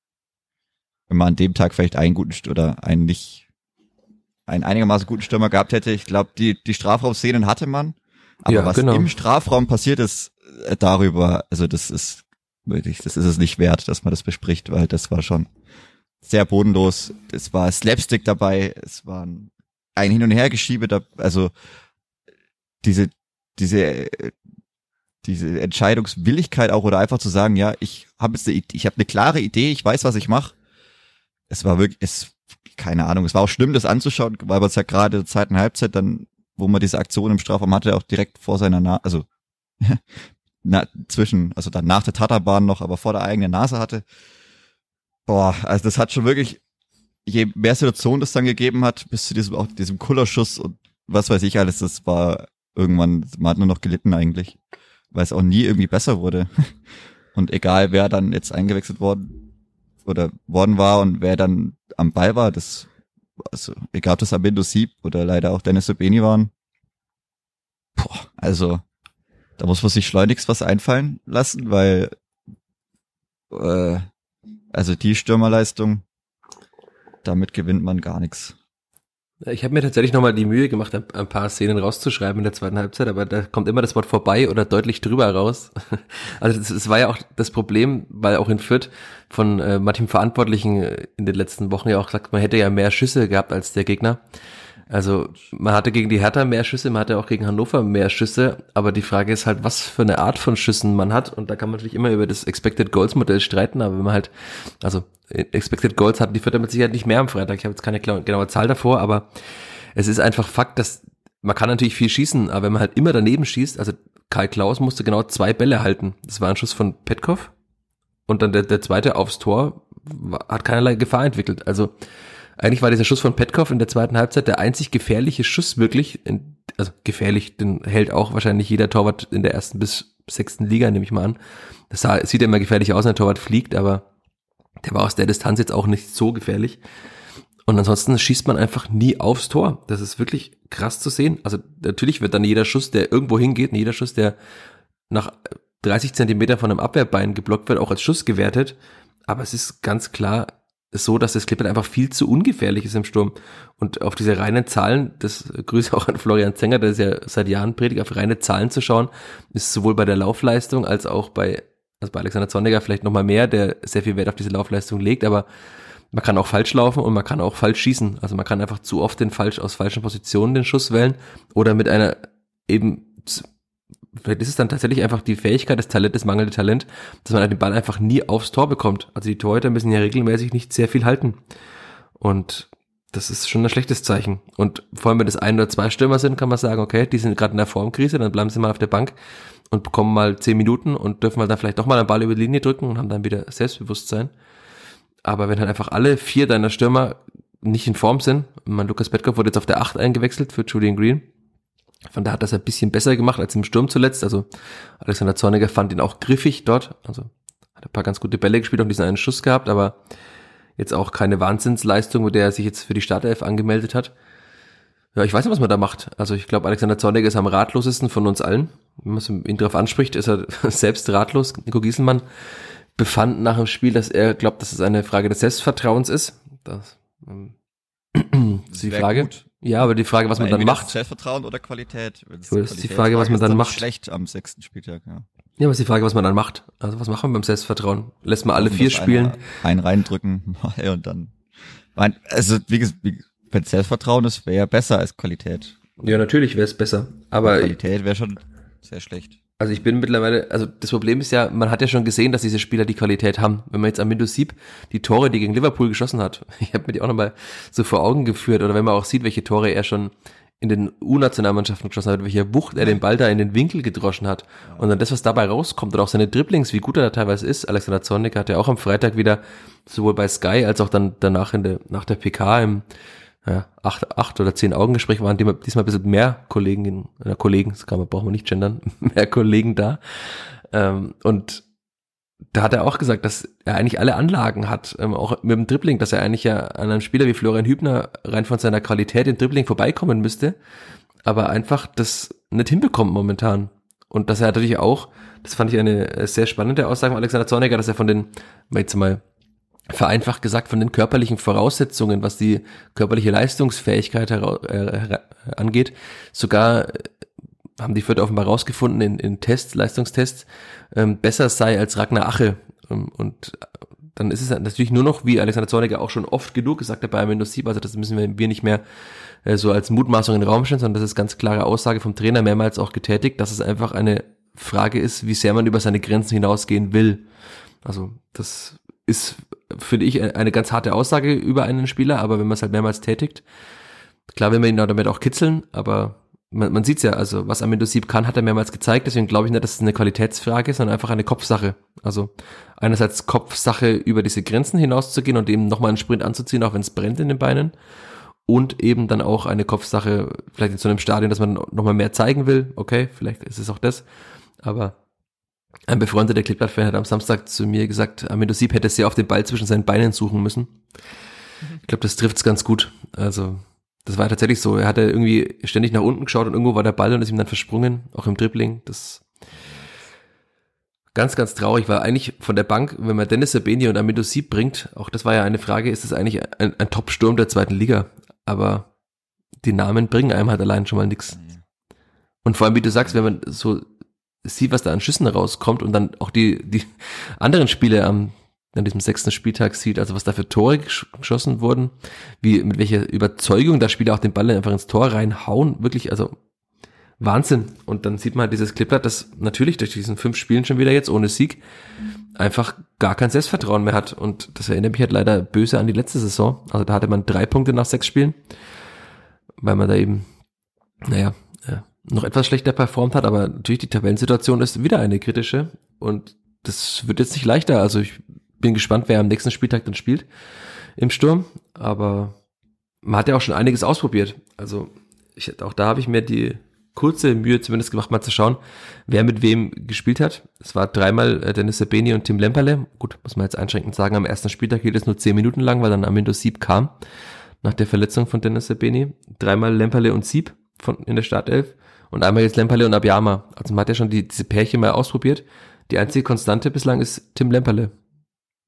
wenn man an dem Tag vielleicht einen guten oder einen nicht, einen einigermaßen guten Stürmer gehabt hätte. Ich glaube, die, die Strafraumszenen hatte man. Aber ja, was genau. im Strafraum passiert ist, äh, darüber, also das ist wirklich, das ist es nicht wert, dass man das bespricht, weil das war schon sehr bodenlos. Es war Slapstick dabei, es war ein Hin- und Hergeschiebe, da, also diese, diese, diese Entscheidungswilligkeit auch oder einfach zu sagen, ja, ich habe jetzt eine, ich habe eine klare Idee, ich weiß, was ich mache es war wirklich, es, keine Ahnung, es war auch schlimm, das anzuschauen, weil man es ja gerade der zweiten Halbzeit dann, wo man diese Aktion im Strafraum hatte, auch direkt vor seiner Nase, also na, zwischen, also dann nach der Tatterbahn noch, aber vor der eigenen Nase hatte. Boah, also das hat schon wirklich, je mehr Situation das dann gegeben hat, bis zu diesem, auch diesem Kullerschuss und was weiß ich alles, das war irgendwann, man hat nur noch gelitten eigentlich, weil es auch nie irgendwie besser wurde. Und egal, wer dann jetzt eingewechselt worden oder worden war und wer dann am Ball war, das, also egal ob das Abindo Sieb oder leider auch Dennis Sobeni waren, boah, also da muss man sich schleunigst was einfallen lassen, weil äh, also die Stürmerleistung, damit gewinnt man gar nichts. Ich habe mir tatsächlich nochmal die Mühe gemacht, ein, paar Szenen rauszuschreiben in der zweiten Halbzeit, aber da kommt immer das Wort vorbei oder deutlich drüber raus. Also es war ja auch das Problem, weil auch in Fürth von äh, manchen Verantwortlichen in den letzten Wochen ja auch gesagt, man hätte ja mehr Schüsse gehabt als der Gegner. Also man hatte gegen die Hertha mehr Schüsse, man hatte auch gegen Hannover mehr Schüsse, aber die Frage ist halt, was für eine Art von Schüssen man hat. Und da kann man natürlich immer über das Expected Goals Modell streiten, aber wenn man halt, also Expected Goals hatten die Vierter mit Sicherheit nicht mehr am Freitag, ich habe jetzt keine genaue Zahl davor, aber es ist einfach Fakt, dass man kann natürlich viel schießen, aber wenn man halt immer daneben schießt, also Karl Klaus musste genau zwei Bälle halten, das war ein Schuss von Petkov und dann der, der zweite aufs Tor hat keinerlei Gefahr entwickelt, also eigentlich war dieser Schuss von Petkov in der zweiten Halbzeit der einzig gefährliche Schuss wirklich, also gefährlich, den hält auch wahrscheinlich jeder Torwart in der ersten bis sechsten Liga, nehme ich mal an. Das sah, sieht ja immer gefährlich aus, wenn der Torwart fliegt, aber der war aus der Distanz jetzt auch nicht so gefährlich. Und ansonsten schießt man einfach nie aufs Tor. Das ist wirklich krass zu sehen. Also natürlich wird dann jeder Schuss, der irgendwo hingeht, jeder Schuss, der nach 30 Zentimeter von einem Abwehrbein geblockt wird, auch als Schuss gewertet. Aber es ist ganz klar so, dass das Clipboard einfach viel zu ungefährlich ist im Sturm. Und auf diese reinen Zahlen, das Grüße auch an Florian Zenger, der ist ja seit Jahren predigt, auf reine Zahlen zu schauen, ist sowohl bei der Laufleistung als auch bei, also bei Alexander Zorniger vielleicht nochmal mehr, der sehr viel Wert auf diese Laufleistung legt, aber man kann auch falsch laufen und man kann auch falsch schießen. Also man kann einfach zu oft den falsch, aus falschen Positionen den Schuss wählen oder mit einer eben vielleicht ist es dann tatsächlich einfach die Fähigkeit, das Talent, das mangelnde Talent, dass man den Ball einfach nie aufs Tor bekommt. Also die Torhüter müssen ja regelmäßig nicht sehr viel halten. Und das ist schon ein schlechtes Zeichen. Und vor allem, wenn das ein oder zwei Stürmer sind, kann man sagen, okay, die sind gerade in der Formkrise, dann bleiben sie mal auf der Bank und bekommen mal zehn Minuten und dürfen mal dann vielleicht doch mal einen Ball über die Linie drücken und haben dann wieder Selbstbewusstsein. Aber wenn halt einfach alle vier deiner Stürmer nicht in Form sind, mein Lukas Petkov wurde jetzt auf der acht eingewechselt für Julian Green, von da hat das ein bisschen besser gemacht als im Sturm zuletzt. Also Alexander Zorniger fand ihn auch griffig dort. Also hat ein paar ganz gute Bälle gespielt und diesen einen Schuss gehabt, aber jetzt auch keine Wahnsinnsleistung, mit der er sich jetzt für die Startelf angemeldet hat. Ja, ich weiß nicht, was man da macht. Also ich glaube, Alexander Zorniger ist am ratlosesten von uns allen. Wenn man ihn darauf anspricht, ist er selbst ratlos. Nico Gieselmann befand nach dem Spiel, dass er glaubt, dass es eine Frage des Selbstvertrauens ist. Das, ähm, das ist die Frage. Gut. Ja, aber die Frage, was man dann macht. Selbstvertrauen oder Qualität? Das ist die Frage, was man dann, macht. Schlecht am sechsten Spieltag, ja. Ja, aber ist die Frage, was man dann macht. Also was machen wir beim Selbstvertrauen? Lässt man alle vier spielen? Ein reindrücken mal und dann. Also wie gesagt, wenn Selbstvertrauen ist, wäre besser als Qualität. Ja, natürlich wäre es besser. Aber Qualität wäre schon sehr schlecht. Also ich bin mittlerweile, also das Problem ist ja, man hat ja schon gesehen, dass diese Spieler die Qualität haben. Wenn man jetzt am Windows sieht, die Tore, die gegen Liverpool geschossen hat, ich habe mir die auch nochmal so vor Augen geführt, oder wenn man auch sieht, welche Tore er schon in den U-Nationalmannschaften geschossen hat, welcher Wucht er den Ball da in den Winkel gedroschen hat. Und dann das, was dabei rauskommt, und auch seine Dribblings, wie gut er da teilweise ist. Alexander Zornig hat ja auch am Freitag wieder sowohl bei Sky als auch dann danach in der, nach der PK im ja, acht, acht oder zehn Augengespräche waren diesmal ein bisschen mehr Kollegen, äh, Kollegen, das kann man, brauchen wir nicht gendern, mehr Kollegen da. Ähm, und da hat er auch gesagt, dass er eigentlich alle Anlagen hat, ähm, auch mit dem Dribbling, dass er eigentlich ja an einem Spieler wie Florian Hübner rein von seiner Qualität im Dribbling vorbeikommen müsste, aber einfach das nicht hinbekommt momentan. Und dass er natürlich auch, das fand ich eine sehr spannende Aussage von Alexander Zorniger, dass er von den, jetzt mal vereinfacht gesagt von den körperlichen Voraussetzungen, was die körperliche Leistungsfähigkeit äh, angeht, sogar äh, haben die Fürth offenbar rausgefunden in, in Tests, Leistungstests, ähm, besser sei als Ragnar Ache. Ähm, und dann ist es natürlich nur noch, wie Alexander Zorniger auch schon oft genug gesagt hat bei Windows 7, also das müssen wir, wir nicht mehr äh, so als Mutmaßung in den Raum stellen, sondern das ist ganz klare Aussage vom Trainer mehrmals auch getätigt, dass es einfach eine Frage ist, wie sehr man über seine Grenzen hinausgehen will. Also das ist, finde ich, eine ganz harte Aussage über einen Spieler, aber wenn man es halt mehrmals tätigt, klar will man ihn damit auch kitzeln, aber man, man sieht ja, also was Amendo Sieb kann, hat er mehrmals gezeigt, deswegen glaube ich nicht, dass es eine Qualitätsfrage ist, sondern einfach eine Kopfsache. Also einerseits Kopfsache über diese Grenzen hinauszugehen und eben nochmal einen Sprint anzuziehen, auch wenn es brennt in den Beinen und eben dann auch eine Kopfsache, vielleicht in so einem Stadion, dass man nochmal mehr zeigen will. Okay, vielleicht ist es auch das. Aber ein befreundeter Klippert-Fan hat am Samstag zu mir gesagt, Amido Sieb hätte sehr auf den Ball zwischen seinen Beinen suchen müssen. Ich glaube, das trifft's ganz gut. Also, das war tatsächlich so. Er hatte irgendwie ständig nach unten geschaut und irgendwo war der Ball und ist ihm dann versprungen, auch im Dribbling. Das ganz, ganz traurig war eigentlich von der Bank, wenn man Dennis Sabeni und Amido Sieb bringt, auch das war ja eine Frage, ist es eigentlich ein, ein Top-Sturm der zweiten Liga? Aber die Namen bringen einem halt allein schon mal nichts. Und vor allem, wie du sagst, wenn man so sieht, was da an Schüssen rauskommt und dann auch die, die anderen Spiele am an diesem sechsten Spieltag sieht, also was da für Tore geschossen wurden, wie mit welcher Überzeugung da Spieler auch den Ball einfach ins Tor reinhauen, wirklich, also Wahnsinn. Und dann sieht man halt dieses Clipboard, das natürlich durch diesen fünf Spielen schon wieder jetzt ohne Sieg einfach gar kein Selbstvertrauen mehr hat. Und das erinnert mich halt leider böse an die letzte Saison. Also da hatte man drei Punkte nach sechs Spielen, weil man da eben, naja, noch etwas schlechter performt hat, aber natürlich die Tabellensituation ist wieder eine kritische und das wird jetzt nicht leichter. Also ich bin gespannt, wer am nächsten Spieltag dann spielt im Sturm, aber man hat ja auch schon einiges ausprobiert. Also ich, auch da habe ich mir die kurze Mühe zumindest gemacht, mal zu schauen, wer mit wem gespielt hat. Es war dreimal äh, Dennis Sabeni und Tim Lemperle. Gut, muss man jetzt einschränkend sagen, am ersten Spieltag hielt es nur zehn Minuten lang, weil dann Amindo Sieb kam nach der Verletzung von Dennis Sabeni. Dreimal Lemperle und Sieb von, in der Startelf und einmal jetzt Lemperle und Abiyama. Also man hat ja schon die, diese Pärchen mal ausprobiert. Die einzige Konstante bislang ist Tim Lemperle.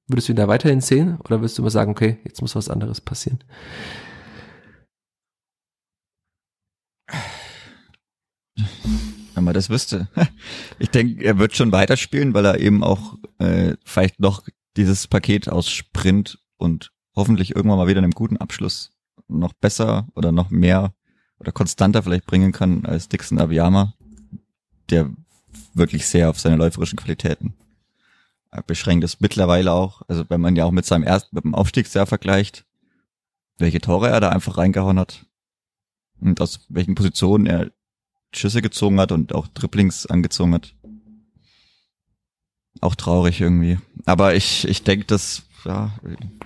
Würdest du ihn da weiterhin sehen oder würdest du mal sagen, okay, jetzt muss was anderes passieren? Wenn man das wüsste. Ich denke, er wird schon weiterspielen, weil er eben auch äh, vielleicht noch dieses Paket aus Sprint und hoffentlich irgendwann mal wieder einem guten Abschluss noch besser oder noch mehr oder konstanter vielleicht bringen kann als Dixon Abiyama, der wirklich sehr auf seine läuferischen Qualitäten beschränkt ist. Mittlerweile auch, also wenn man ja auch mit seinem ersten, mit dem Aufstiegsjahr vergleicht, welche Tore er da einfach reingehauen hat und aus welchen Positionen er Schüsse gezogen hat und auch Dribblings angezogen hat. Auch traurig irgendwie. Aber ich, ich denke, dass, ja,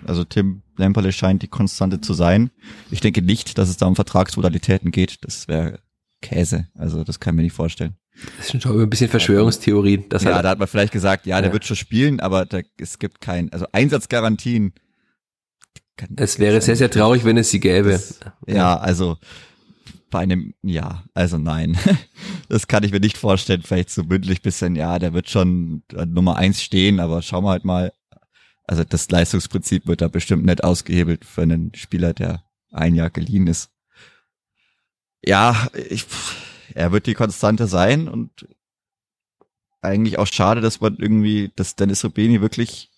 also Tim Lemperle scheint die Konstante zu sein. Ich denke nicht, dass es da um Vertragsmodalitäten geht. Das wäre Käse. Also das kann ich mir nicht vorstellen. Das ist schon ein bisschen Verschwörungstheorie. Das ja, halt, da hat man vielleicht gesagt, ja, der ja. wird schon spielen, aber da, es gibt kein, also Einsatzgarantien. Es wäre sehr, sehr traurig, wenn es sie gäbe. Das, ja, also bei einem, ja, also nein. Das kann ich mir nicht vorstellen. Vielleicht so mündlich bisschen, ja, der wird schon Nummer eins stehen, aber schauen wir halt mal, also das Leistungsprinzip wird da bestimmt nicht ausgehebelt für einen Spieler, der ein Jahr geliehen ist. Ja, ich, er wird die Konstante sein und eigentlich auch schade, dass man irgendwie, dass Dennis Rubini wirklich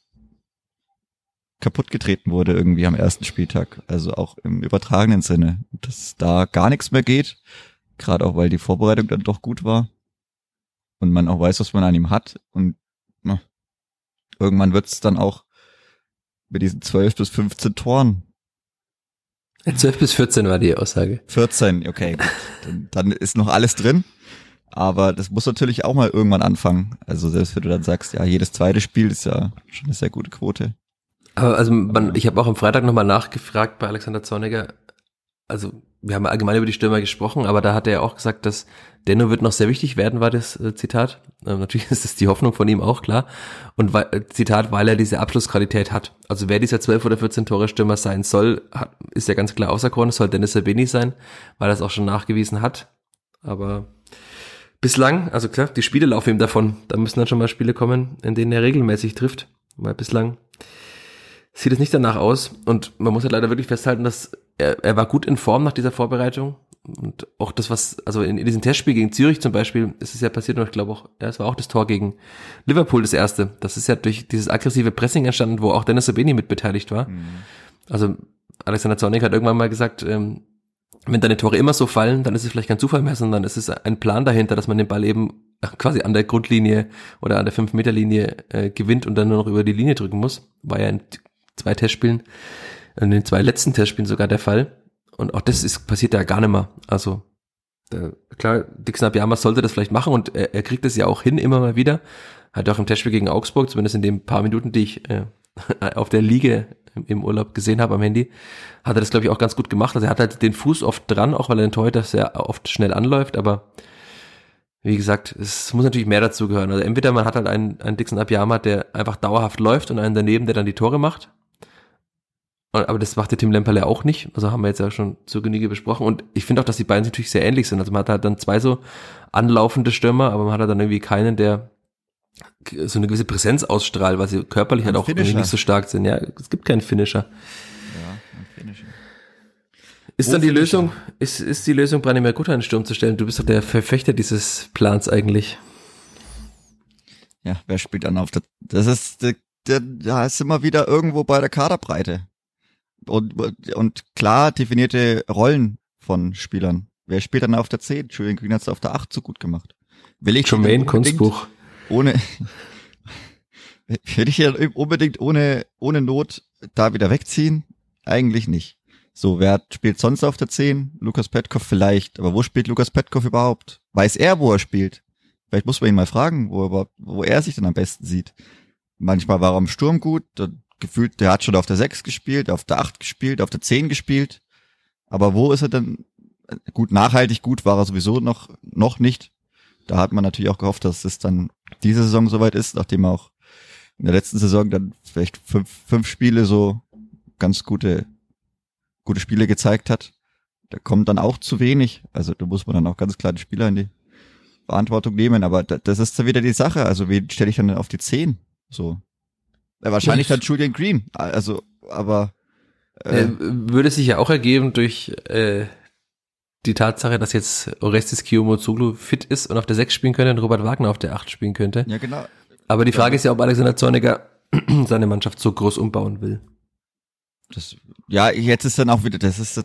kaputt getreten wurde irgendwie am ersten Spieltag. Also auch im übertragenen Sinne, dass da gar nichts mehr geht. Gerade auch, weil die Vorbereitung dann doch gut war und man auch weiß, was man an ihm hat. Und na, irgendwann wird es dann auch mit diesen 12 bis 15 Toren. 12 bis 14 war die Aussage. 14, okay. dann, dann ist noch alles drin. Aber das muss natürlich auch mal irgendwann anfangen. Also selbst wenn du dann sagst, ja, jedes zweite Spiel ist ja schon eine sehr gute Quote. Aber also man, ich habe auch am Freitag nochmal nachgefragt bei Alexander Zorniger. Also wir haben allgemein über die Stürmer gesprochen, aber da hat er auch gesagt, dass Denno wird noch sehr wichtig werden, war das äh, Zitat. Ähm, natürlich ist das die Hoffnung von ihm auch klar. Und äh, Zitat, weil er diese Abschlussqualität hat. Also wer dieser 12 oder 14 Tore Stürmer sein soll, ist ja ganz klar auserkoren. Es soll Dennis Sabini sein, weil er es auch schon nachgewiesen hat. Aber bislang, also klar, die Spiele laufen ihm davon. Da müssen dann schon mal Spiele kommen, in denen er regelmäßig trifft. Weil bislang sieht es nicht danach aus. Und man muss halt leider wirklich festhalten, dass er, er war gut in Form nach dieser Vorbereitung und auch das, was, also in, in diesem Testspiel gegen Zürich zum Beispiel, ist es ja passiert und ich glaube auch, ja, es war auch das Tor gegen Liverpool das erste. Das ist ja durch dieses aggressive Pressing entstanden, wo auch Dennis Sabini mit beteiligt war. Mhm. Also Alexander Zornig hat irgendwann mal gesagt, ähm, wenn deine Tore immer so fallen, dann ist es vielleicht kein Zufall mehr, sondern es ist ein Plan dahinter, dass man den Ball eben quasi an der Grundlinie oder an der 5-Meter-Linie äh, gewinnt und dann nur noch über die Linie drücken muss. War ja in zwei Testspielen, in den zwei letzten Testspielen sogar der Fall. Und auch das ist, passiert ja gar nicht mehr. Also, äh, klar, Dixon Abiyama sollte das vielleicht machen und er, er kriegt es ja auch hin immer mal wieder. Hat auch im Testspiel gegen Augsburg, zumindest in den paar Minuten, die ich äh, auf der Liege im Urlaub gesehen habe am Handy, hat er das, glaube ich, auch ganz gut gemacht. Also er hat halt den Fuß oft dran, auch weil er den Torhüter sehr oft schnell anläuft, aber wie gesagt, es muss natürlich mehr dazu gehören. Also entweder man hat halt einen, einen Dixon Abiyama, der einfach dauerhaft läuft und einen daneben, der dann die Tore macht. Aber das macht der Tim Lemperle auch nicht. Also haben wir jetzt ja schon zur Genüge besprochen. Und ich finde auch, dass die beiden natürlich sehr ähnlich sind. Also man hat halt dann zwei so anlaufende Stürmer, aber man hat halt dann irgendwie keinen, der so eine gewisse Präsenz ausstrahlt, weil sie körperlich ein halt auch Finisher. nicht so stark sind. Ja, es gibt keinen Finisher. Ja, Finisher. Ist Wo dann die Lösung, ist, ist die Lösung, Branimir Gutter in den Sturm zu stellen? Du bist doch der Verfechter dieses Plans eigentlich. Ja, wer spielt dann auf der, das ist, der, da ist immer wieder irgendwo bei der Kaderbreite. Und, und klar definierte Rollen von Spielern. Wer spielt dann auf der 10? Julian Green hat es auf der 8 so gut gemacht. Will ich Jermaine Kunstbuch. Ohne, will ich ja unbedingt ohne, ohne Not da wieder wegziehen? Eigentlich nicht. So, wer spielt sonst auf der 10? Lukas Petkov vielleicht. Aber wo spielt Lukas Petkov überhaupt? Weiß er, wo er spielt? Vielleicht muss man ihn mal fragen, wo er, wo er sich denn am besten sieht. Manchmal war er im Sturm gut, gefühlt, der hat schon auf der 6 gespielt, auf der 8 gespielt, auf der 10 gespielt. Aber wo ist er denn? Gut, nachhaltig gut war er sowieso noch, noch nicht. Da hat man natürlich auch gehofft, dass es dann diese Saison soweit ist, nachdem er auch in der letzten Saison dann vielleicht fünf, fünf Spiele so ganz gute, gute Spiele gezeigt hat. Da kommt dann auch zu wenig. Also da muss man dann auch ganz klar die Spieler in die Verantwortung nehmen. Aber das ist da wieder die Sache. Also wen stelle ich dann auf die 10? So. Ja, wahrscheinlich dann Julian Green. Also, aber äh, würde sich ja auch ergeben durch äh, die Tatsache, dass jetzt Orestes Kiyomozoglu fit ist und auf der 6 spielen könnte und Robert Wagner auf der 8 spielen könnte. Ja, genau. Aber die Frage ja. ist ja, ob Alexander Zorniger seine Mannschaft so groß umbauen will. Das, ja, jetzt ist dann auch wieder, das ist,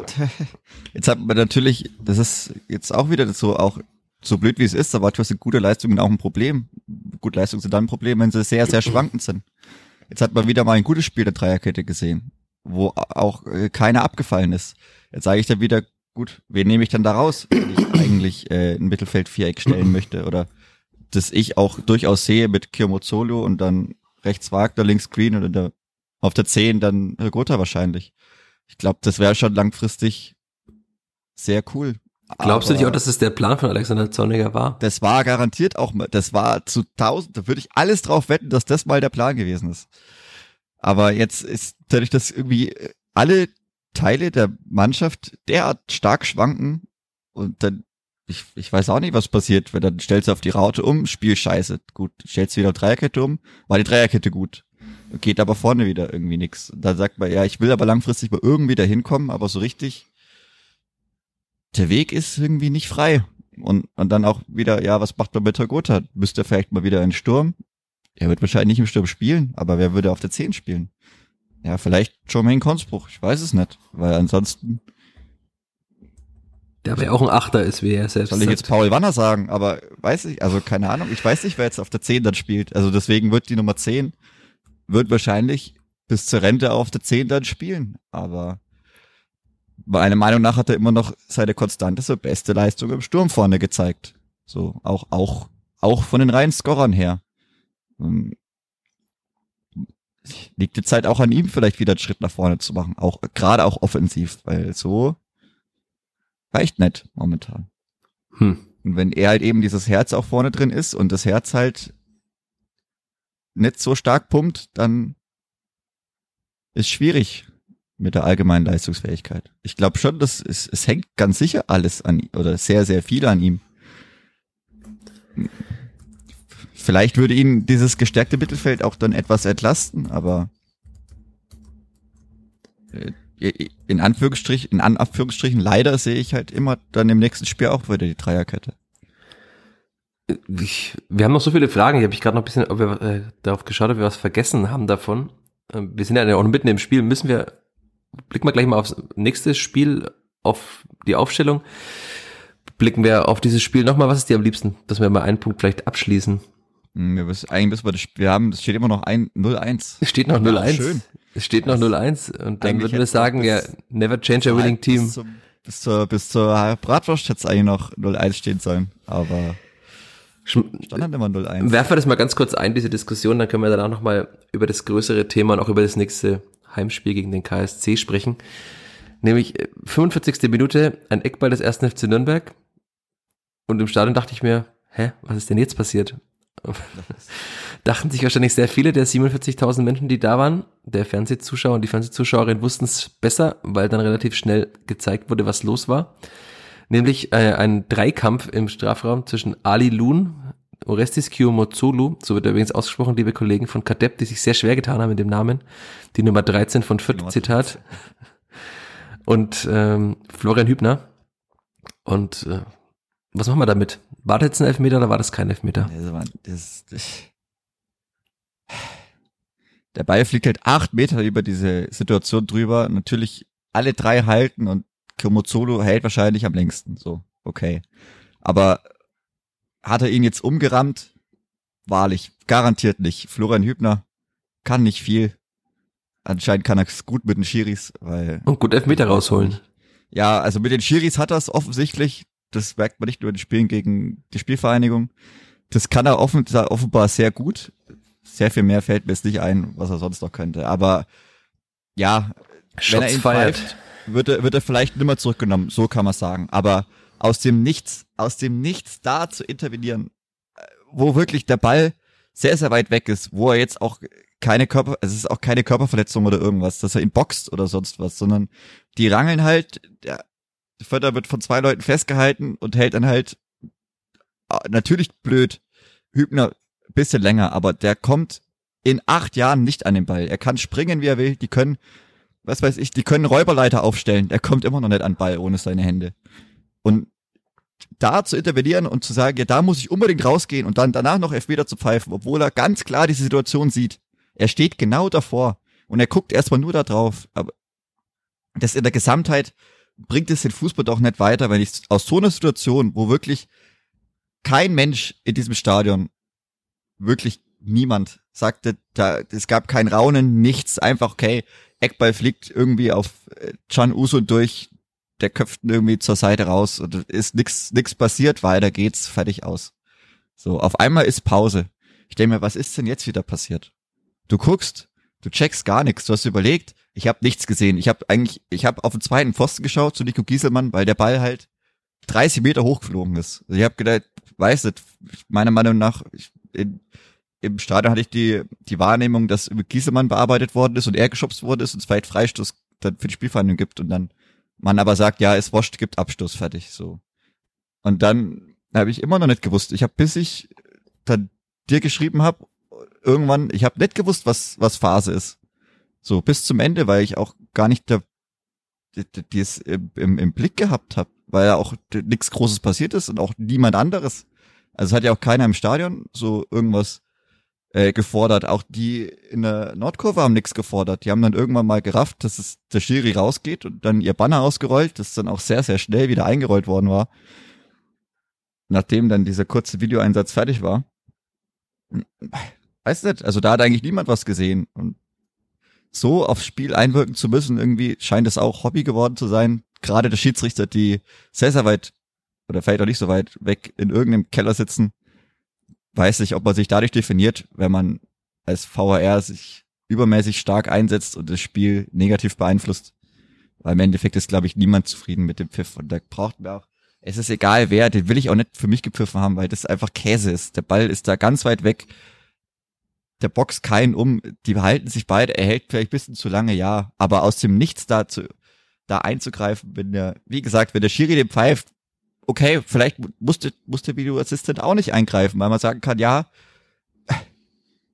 jetzt hat man natürlich, das ist jetzt auch wieder so, auch so blöd wie es ist, aber manchmal sind gute Leistungen auch ein Problem. Gute Leistungen sind dann ein Problem, wenn sie sehr, sehr schwankend sind. Jetzt hat man wieder mal ein gutes Spiel der Dreierkette gesehen, wo auch äh, keiner abgefallen ist. Jetzt sage ich dann wieder, gut, wen nehme ich dann da raus, wenn ich eigentlich äh, ein Mittelfeld-Viereck stellen möchte oder das ich auch durchaus sehe mit Kirmozolo und dann rechts Wagner, links Green und der, auf der 10 dann Gotha wahrscheinlich. Ich glaube, das wäre schon langfristig sehr cool. Glaubst du nicht auch, dass es der Plan von Alexander Zorniger war? Das war garantiert auch mal, das war zu tausend, da würde ich alles drauf wetten, dass das mal der Plan gewesen ist. Aber jetzt ist dadurch, dass irgendwie alle Teile der Mannschaft derart stark schwanken und dann, ich, ich weiß auch nicht, was passiert, wenn dann stellst du auf die Raute um, Spiel scheiße, gut, stellst du wieder auf Dreierkette um, war die Dreierkette gut. Geht aber vorne wieder irgendwie nix. Dann sagt man, ja, ich will aber langfristig mal irgendwie dahin kommen, aber so richtig der Weg ist irgendwie nicht frei. Und, und dann auch wieder, ja, was macht man mit Tagota? Müsste er vielleicht mal wieder in Sturm? Er wird wahrscheinlich nicht im Sturm spielen, aber wer würde auf der 10 spielen? Ja, vielleicht Jermaine Konspruch, ich weiß es nicht, weil ansonsten. Der aber ja auch ein Achter ist, wie er selbst Soll ich jetzt Paul Wanner sagen, aber weiß ich, also keine Ahnung, ich weiß nicht, wer jetzt auf der 10 dann spielt. Also deswegen wird die Nummer 10, wird wahrscheinlich bis zur Rente auf der 10 dann spielen, aber meiner Meinung nach hat er immer noch seine konstanteste, beste Leistung im Sturm vorne gezeigt. So, auch, auch, auch von den reinen Scorern her. Ähm, liegt die Zeit auch an ihm, vielleicht wieder einen Schritt nach vorne zu machen. Auch, gerade auch offensiv, weil so reicht nicht momentan. Hm. Und wenn er halt eben dieses Herz auch vorne drin ist und das Herz halt nicht so stark pumpt, dann ist schwierig mit der allgemeinen Leistungsfähigkeit. Ich glaube schon, dass es, es hängt ganz sicher alles an oder sehr, sehr viel an ihm. Vielleicht würde ihn dieses gestärkte Mittelfeld auch dann etwas entlasten, aber äh, in Anführungsstrichen, in Anführungsstrichen leider sehe ich halt immer dann im nächsten Spiel auch wieder die Dreierkette. Ich, wir haben noch so viele Fragen. Ich habe ich gerade noch ein bisschen ob wir, äh, darauf geschaut, ob wir was vergessen haben davon. Äh, wir sind ja auch mitten im Spiel. Müssen wir blicken wir gleich mal aufs nächste Spiel, auf die Aufstellung. Blicken wir auf dieses Spiel nochmal. Was ist dir am liebsten, dass wir mal einen Punkt vielleicht abschließen? Hm, wir wissen, eigentlich müssen wir das Spiel haben, es steht immer noch 0-1. Es steht noch 0-1. schön. Es steht noch 0-1 und dann würden wir sagen, ja, never change a winning team. Bis, zum, bis zur, bis zur Bratwurst hätte es eigentlich noch 0-1 stehen sollen, aber stand dann immer 0-1. Werfen wir das mal ganz kurz ein, diese Diskussion, dann können wir danach nochmal über das größere Thema und auch über das nächste Heimspiel gegen den KSC sprechen. Nämlich 45. Äh, Minute, ein Eckball des ersten FC Nürnberg. Und im Stadion dachte ich mir, hä, was ist denn jetzt passiert? Dachten sich wahrscheinlich sehr viele der 47.000 Menschen, die da waren. Der Fernsehzuschauer und die Fernsehzuschauerin wussten es besser, weil dann relativ schnell gezeigt wurde, was los war. Nämlich äh, ein Dreikampf im Strafraum zwischen Ali Loon, Orestis Kiyomozulu, so wird er übrigens ausgesprochen, liebe Kollegen von Kadepp, die sich sehr schwer getan haben mit dem Namen, die Nummer 13 von Fürth, Zitat, und ähm, Florian Hübner. Und äh, was machen wir damit? War das jetzt ein Elfmeter oder war das kein Elfmeter? Das, das, der Ball fliegt halt acht Meter über diese Situation drüber. Natürlich alle drei halten und Komozolo hält wahrscheinlich am längsten. So, okay. Aber hat er ihn jetzt umgerammt? Wahrlich, garantiert nicht. Florian Hübner kann nicht viel. Anscheinend kann er es gut mit den Schiris, weil. Und gut Elfmeter rausholen. Ja, also mit den Schiris hat er es offensichtlich. Das merkt man nicht nur in den Spielen gegen die Spielvereinigung. Das kann er offenbar sehr gut. Sehr viel mehr fällt mir jetzt nicht ein, was er sonst noch könnte. Aber ja, Shots wenn er ihn feiert. Pfeift, wird er, wird er vielleicht nimmer zurückgenommen, so kann man sagen. Aber aus dem Nichts, aus dem Nichts da zu intervenieren, äh, wo wirklich der Ball sehr, sehr weit weg ist, wo er jetzt auch keine Körper, es ist auch keine Körperverletzung oder irgendwas, dass er ihn boxt oder sonst was, sondern die rangeln halt, der Förder wird von zwei Leuten festgehalten und hält dann halt äh, natürlich blöd Hübner bisschen länger, aber der kommt in acht Jahren nicht an den Ball. Er kann springen, wie er will. Die können, was weiß ich, die können Räuberleiter aufstellen. Der kommt immer noch nicht an den Ball ohne seine Hände. Und da zu intervenieren und zu sagen, ja, da muss ich unbedingt rausgehen und dann danach noch Elfmeter zu pfeifen, obwohl er ganz klar diese Situation sieht. Er steht genau davor und er guckt erstmal nur da drauf. Aber das in der Gesamtheit bringt es den Fußball doch nicht weiter, wenn ich aus so einer Situation, wo wirklich kein Mensch in diesem Stadion, wirklich niemand sagte, da, es gab kein Raunen, nichts, einfach, okay, Eckball fliegt irgendwie auf äh, Can Uso durch, der köpft irgendwie zur Seite raus und ist nix, nix passiert, weiter geht's, fertig aus. So, auf einmal ist Pause. Ich denke mir, was ist denn jetzt wieder passiert? Du guckst, du checkst gar nichts, du hast überlegt, ich habe nichts gesehen. Ich habe eigentlich, ich habe auf den zweiten Pfosten geschaut zu Nico Gieselmann, weil der Ball halt 30 Meter hochgeflogen ist. Also ich habe gedacht, weiß nicht, meiner Meinung nach, ich, in, im Stadion hatte ich die, die Wahrnehmung, dass Gieselmann bearbeitet worden ist und er geschubst worden ist und es vielleicht Freistoß dann für die Spielverhandlung gibt und dann man aber sagt, ja, es wascht, gibt Abstoß, fertig, so. Und dann habe ich immer noch nicht gewusst. Ich habe, bis ich dann dir geschrieben habe, irgendwann, ich habe nicht gewusst, was, was Phase ist. So, bis zum Ende, weil ich auch gar nicht der, die, es im, im, im Blick gehabt habe, weil ja auch nichts Großes passiert ist und auch niemand anderes. Also es hat ja auch keiner im Stadion so irgendwas äh, gefordert. Auch die in der Nordkurve haben nichts gefordert. Die haben dann irgendwann mal gerafft, dass es der Schiri rausgeht und dann ihr Banner ausgerollt, das dann auch sehr, sehr schnell wieder eingerollt worden war. Nachdem dann dieser kurze Videoeinsatz fertig war. Weiß nicht, also da hat eigentlich niemand was gesehen. Und so aufs Spiel einwirken zu müssen, irgendwie scheint es auch Hobby geworden zu sein. Gerade der Schiedsrichter, die sehr, sehr weit oder vielleicht auch nicht so weit weg in irgendeinem Keller sitzen, weiß nicht, ob man sich dadurch definiert, wenn man als VHR sich übermäßig stark einsetzt und das Spiel negativ beeinflusst. Weil im Endeffekt ist, glaube ich, niemand zufrieden mit dem Pfiff. Und da braucht man auch, es ist egal wer, den will ich auch nicht für mich gepfiffen haben, weil das einfach Käse ist. Der Ball ist da ganz weit weg der boxt keinen um, die behalten sich beide, er hält vielleicht ein bisschen zu lange, ja, aber aus dem Nichts da zu, da einzugreifen, wenn der, wie gesagt, wenn der Schiri den pfeift, okay, vielleicht musste, musste Video Assistant auch nicht eingreifen, weil man sagen kann, ja,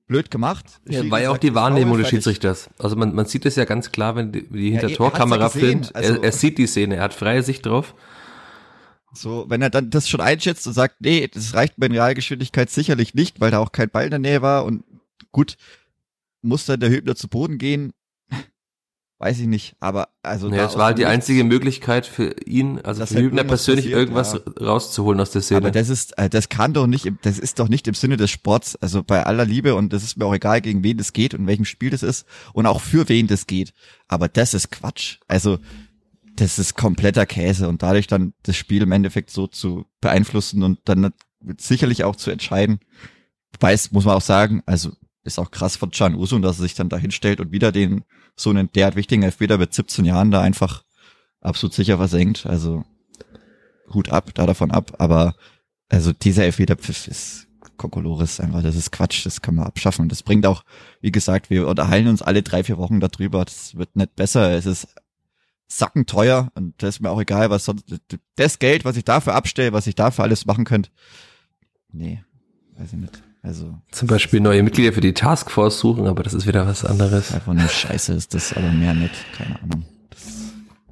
blöd gemacht. Ja, war ja auch die Wahrnehmung des Schiedsrichters. Also man, man sieht es ja ganz klar, wenn die, die Hintertorkamera ja, filmt, also, er, er sieht die Szene, er hat freie Sicht drauf. So, wenn er dann das schon einschätzt und sagt, nee, das reicht bei Realgeschwindigkeit sicherlich nicht, weil da auch kein Ball in der Nähe war und Gut, muss dann der Hübner zu Boden gehen? Weiß ich nicht, aber also. Ja, es war halt die einzige Möglichkeit für ihn, also für Hübner persönlich passiert, irgendwas ja. rauszuholen aus der Szene. Aber das ist, äh, das kann doch nicht, das ist doch nicht im Sinne des Sports, also bei aller Liebe und das ist mir auch egal, gegen wen das geht und welchem Spiel das ist und auch für wen das geht. Aber das ist Quatsch. Also, das ist kompletter Käse und dadurch dann das Spiel im Endeffekt so zu beeinflussen und dann sicherlich auch zu entscheiden. Weiß, muss man auch sagen, also ist auch krass von Can Usun, dass er sich dann da hinstellt und wieder den so einen derart wichtigen Elfmeter mit 17 Jahren da einfach absolut sicher versenkt. Also Hut ab, da davon ab. Aber also dieser Elfmeterpfiff ist Kokolores einfach, das ist Quatsch, das kann man abschaffen. Und das bringt auch, wie gesagt, wir unterhalten uns alle drei, vier Wochen darüber. Das wird nicht besser. Es ist sackenteuer und das ist mir auch egal, was sonst, das Geld, was ich dafür abstelle, was ich dafür alles machen könnte. Nee, weiß ich nicht. Also. Zum Beispiel neue Mitglieder für die Taskforce suchen, aber das ist wieder was anderes. Einfach nur Scheiße ist das, aber mehr nicht. Keine Ahnung. Das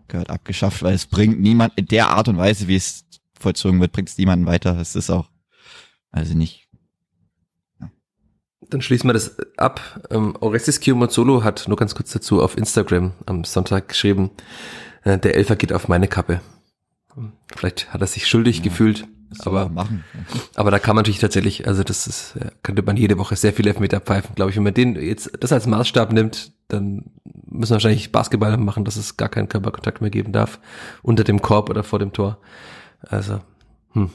gehört abgeschafft, weil es bringt niemand in der Art und Weise, wie es vollzogen wird, bringt es niemanden weiter. Es ist auch, also nicht. Ja. Dann schließen wir das ab. Ähm, Orestes Kiyomazolo hat nur ganz kurz dazu auf Instagram am Sonntag geschrieben, äh, der Elfer geht auf meine Kappe. Vielleicht hat er sich schuldig ja. gefühlt aber, machen. aber da kann man natürlich tatsächlich, also das ist, könnte man jede Woche sehr viele Elfmeter pfeifen, glaube ich. Wenn man den jetzt das als Maßstab nimmt, dann müssen wir wahrscheinlich Basketball machen, dass es gar keinen Körperkontakt mehr geben darf unter dem Korb oder vor dem Tor. Also, hm.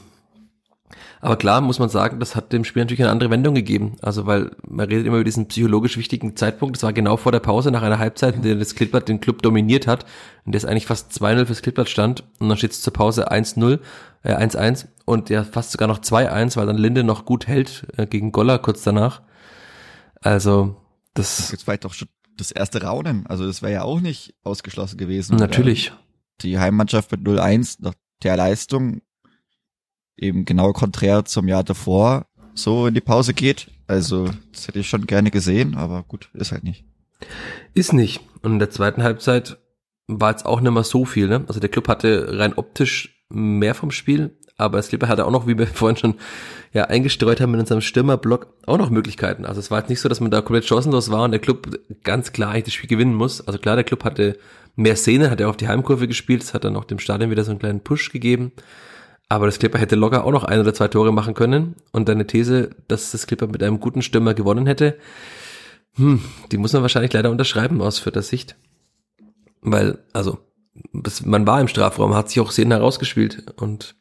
Aber klar muss man sagen, das hat dem Spiel natürlich eine andere Wendung gegeben. Also weil man redet immer über diesen psychologisch wichtigen Zeitpunkt. Das war genau vor der Pause nach einer Halbzeit, in der das Klippert den Club dominiert hat, in der es eigentlich fast 2-0 fürs Klippert stand. Und dann steht es zur Pause 1-0, äh 1-1 und ja fast sogar noch 2-1, weil dann Linde noch gut hält äh, gegen Goller kurz danach. Also das... Jetzt war doch schon das erste Raunen. Also das wäre ja auch nicht ausgeschlossen gewesen. Natürlich. Die Heimmannschaft mit 0-1 nach der Leistung eben genau konträr zum Jahr davor so in die Pause geht. Also, das hätte ich schon gerne gesehen, aber gut, ist halt nicht. Ist nicht. Und in der zweiten Halbzeit war jetzt auch nicht mehr so viel. Ne? Also der Club hatte rein optisch mehr vom Spiel, aber Slipper hatte auch noch, wie wir vorhin schon ja eingestreut haben in unserem Stürmerblock, auch noch Möglichkeiten. Also es war jetzt nicht so, dass man da komplett chancenlos war und der Club ganz klar eigentlich das Spiel gewinnen muss. Also klar, der Club hatte mehr Szene, hat er auf die Heimkurve gespielt, das hat dann auch dem Stadion wieder so einen kleinen Push gegeben. Aber das Clipper hätte locker auch noch ein oder zwei Tore machen können. Und deine These, dass das Clipper mit einem guten Stürmer gewonnen hätte, hm, die muss man wahrscheinlich leider unterschreiben aus vierter Sicht. Weil, also, man war im Strafraum, hat sich auch Szenen herausgespielt und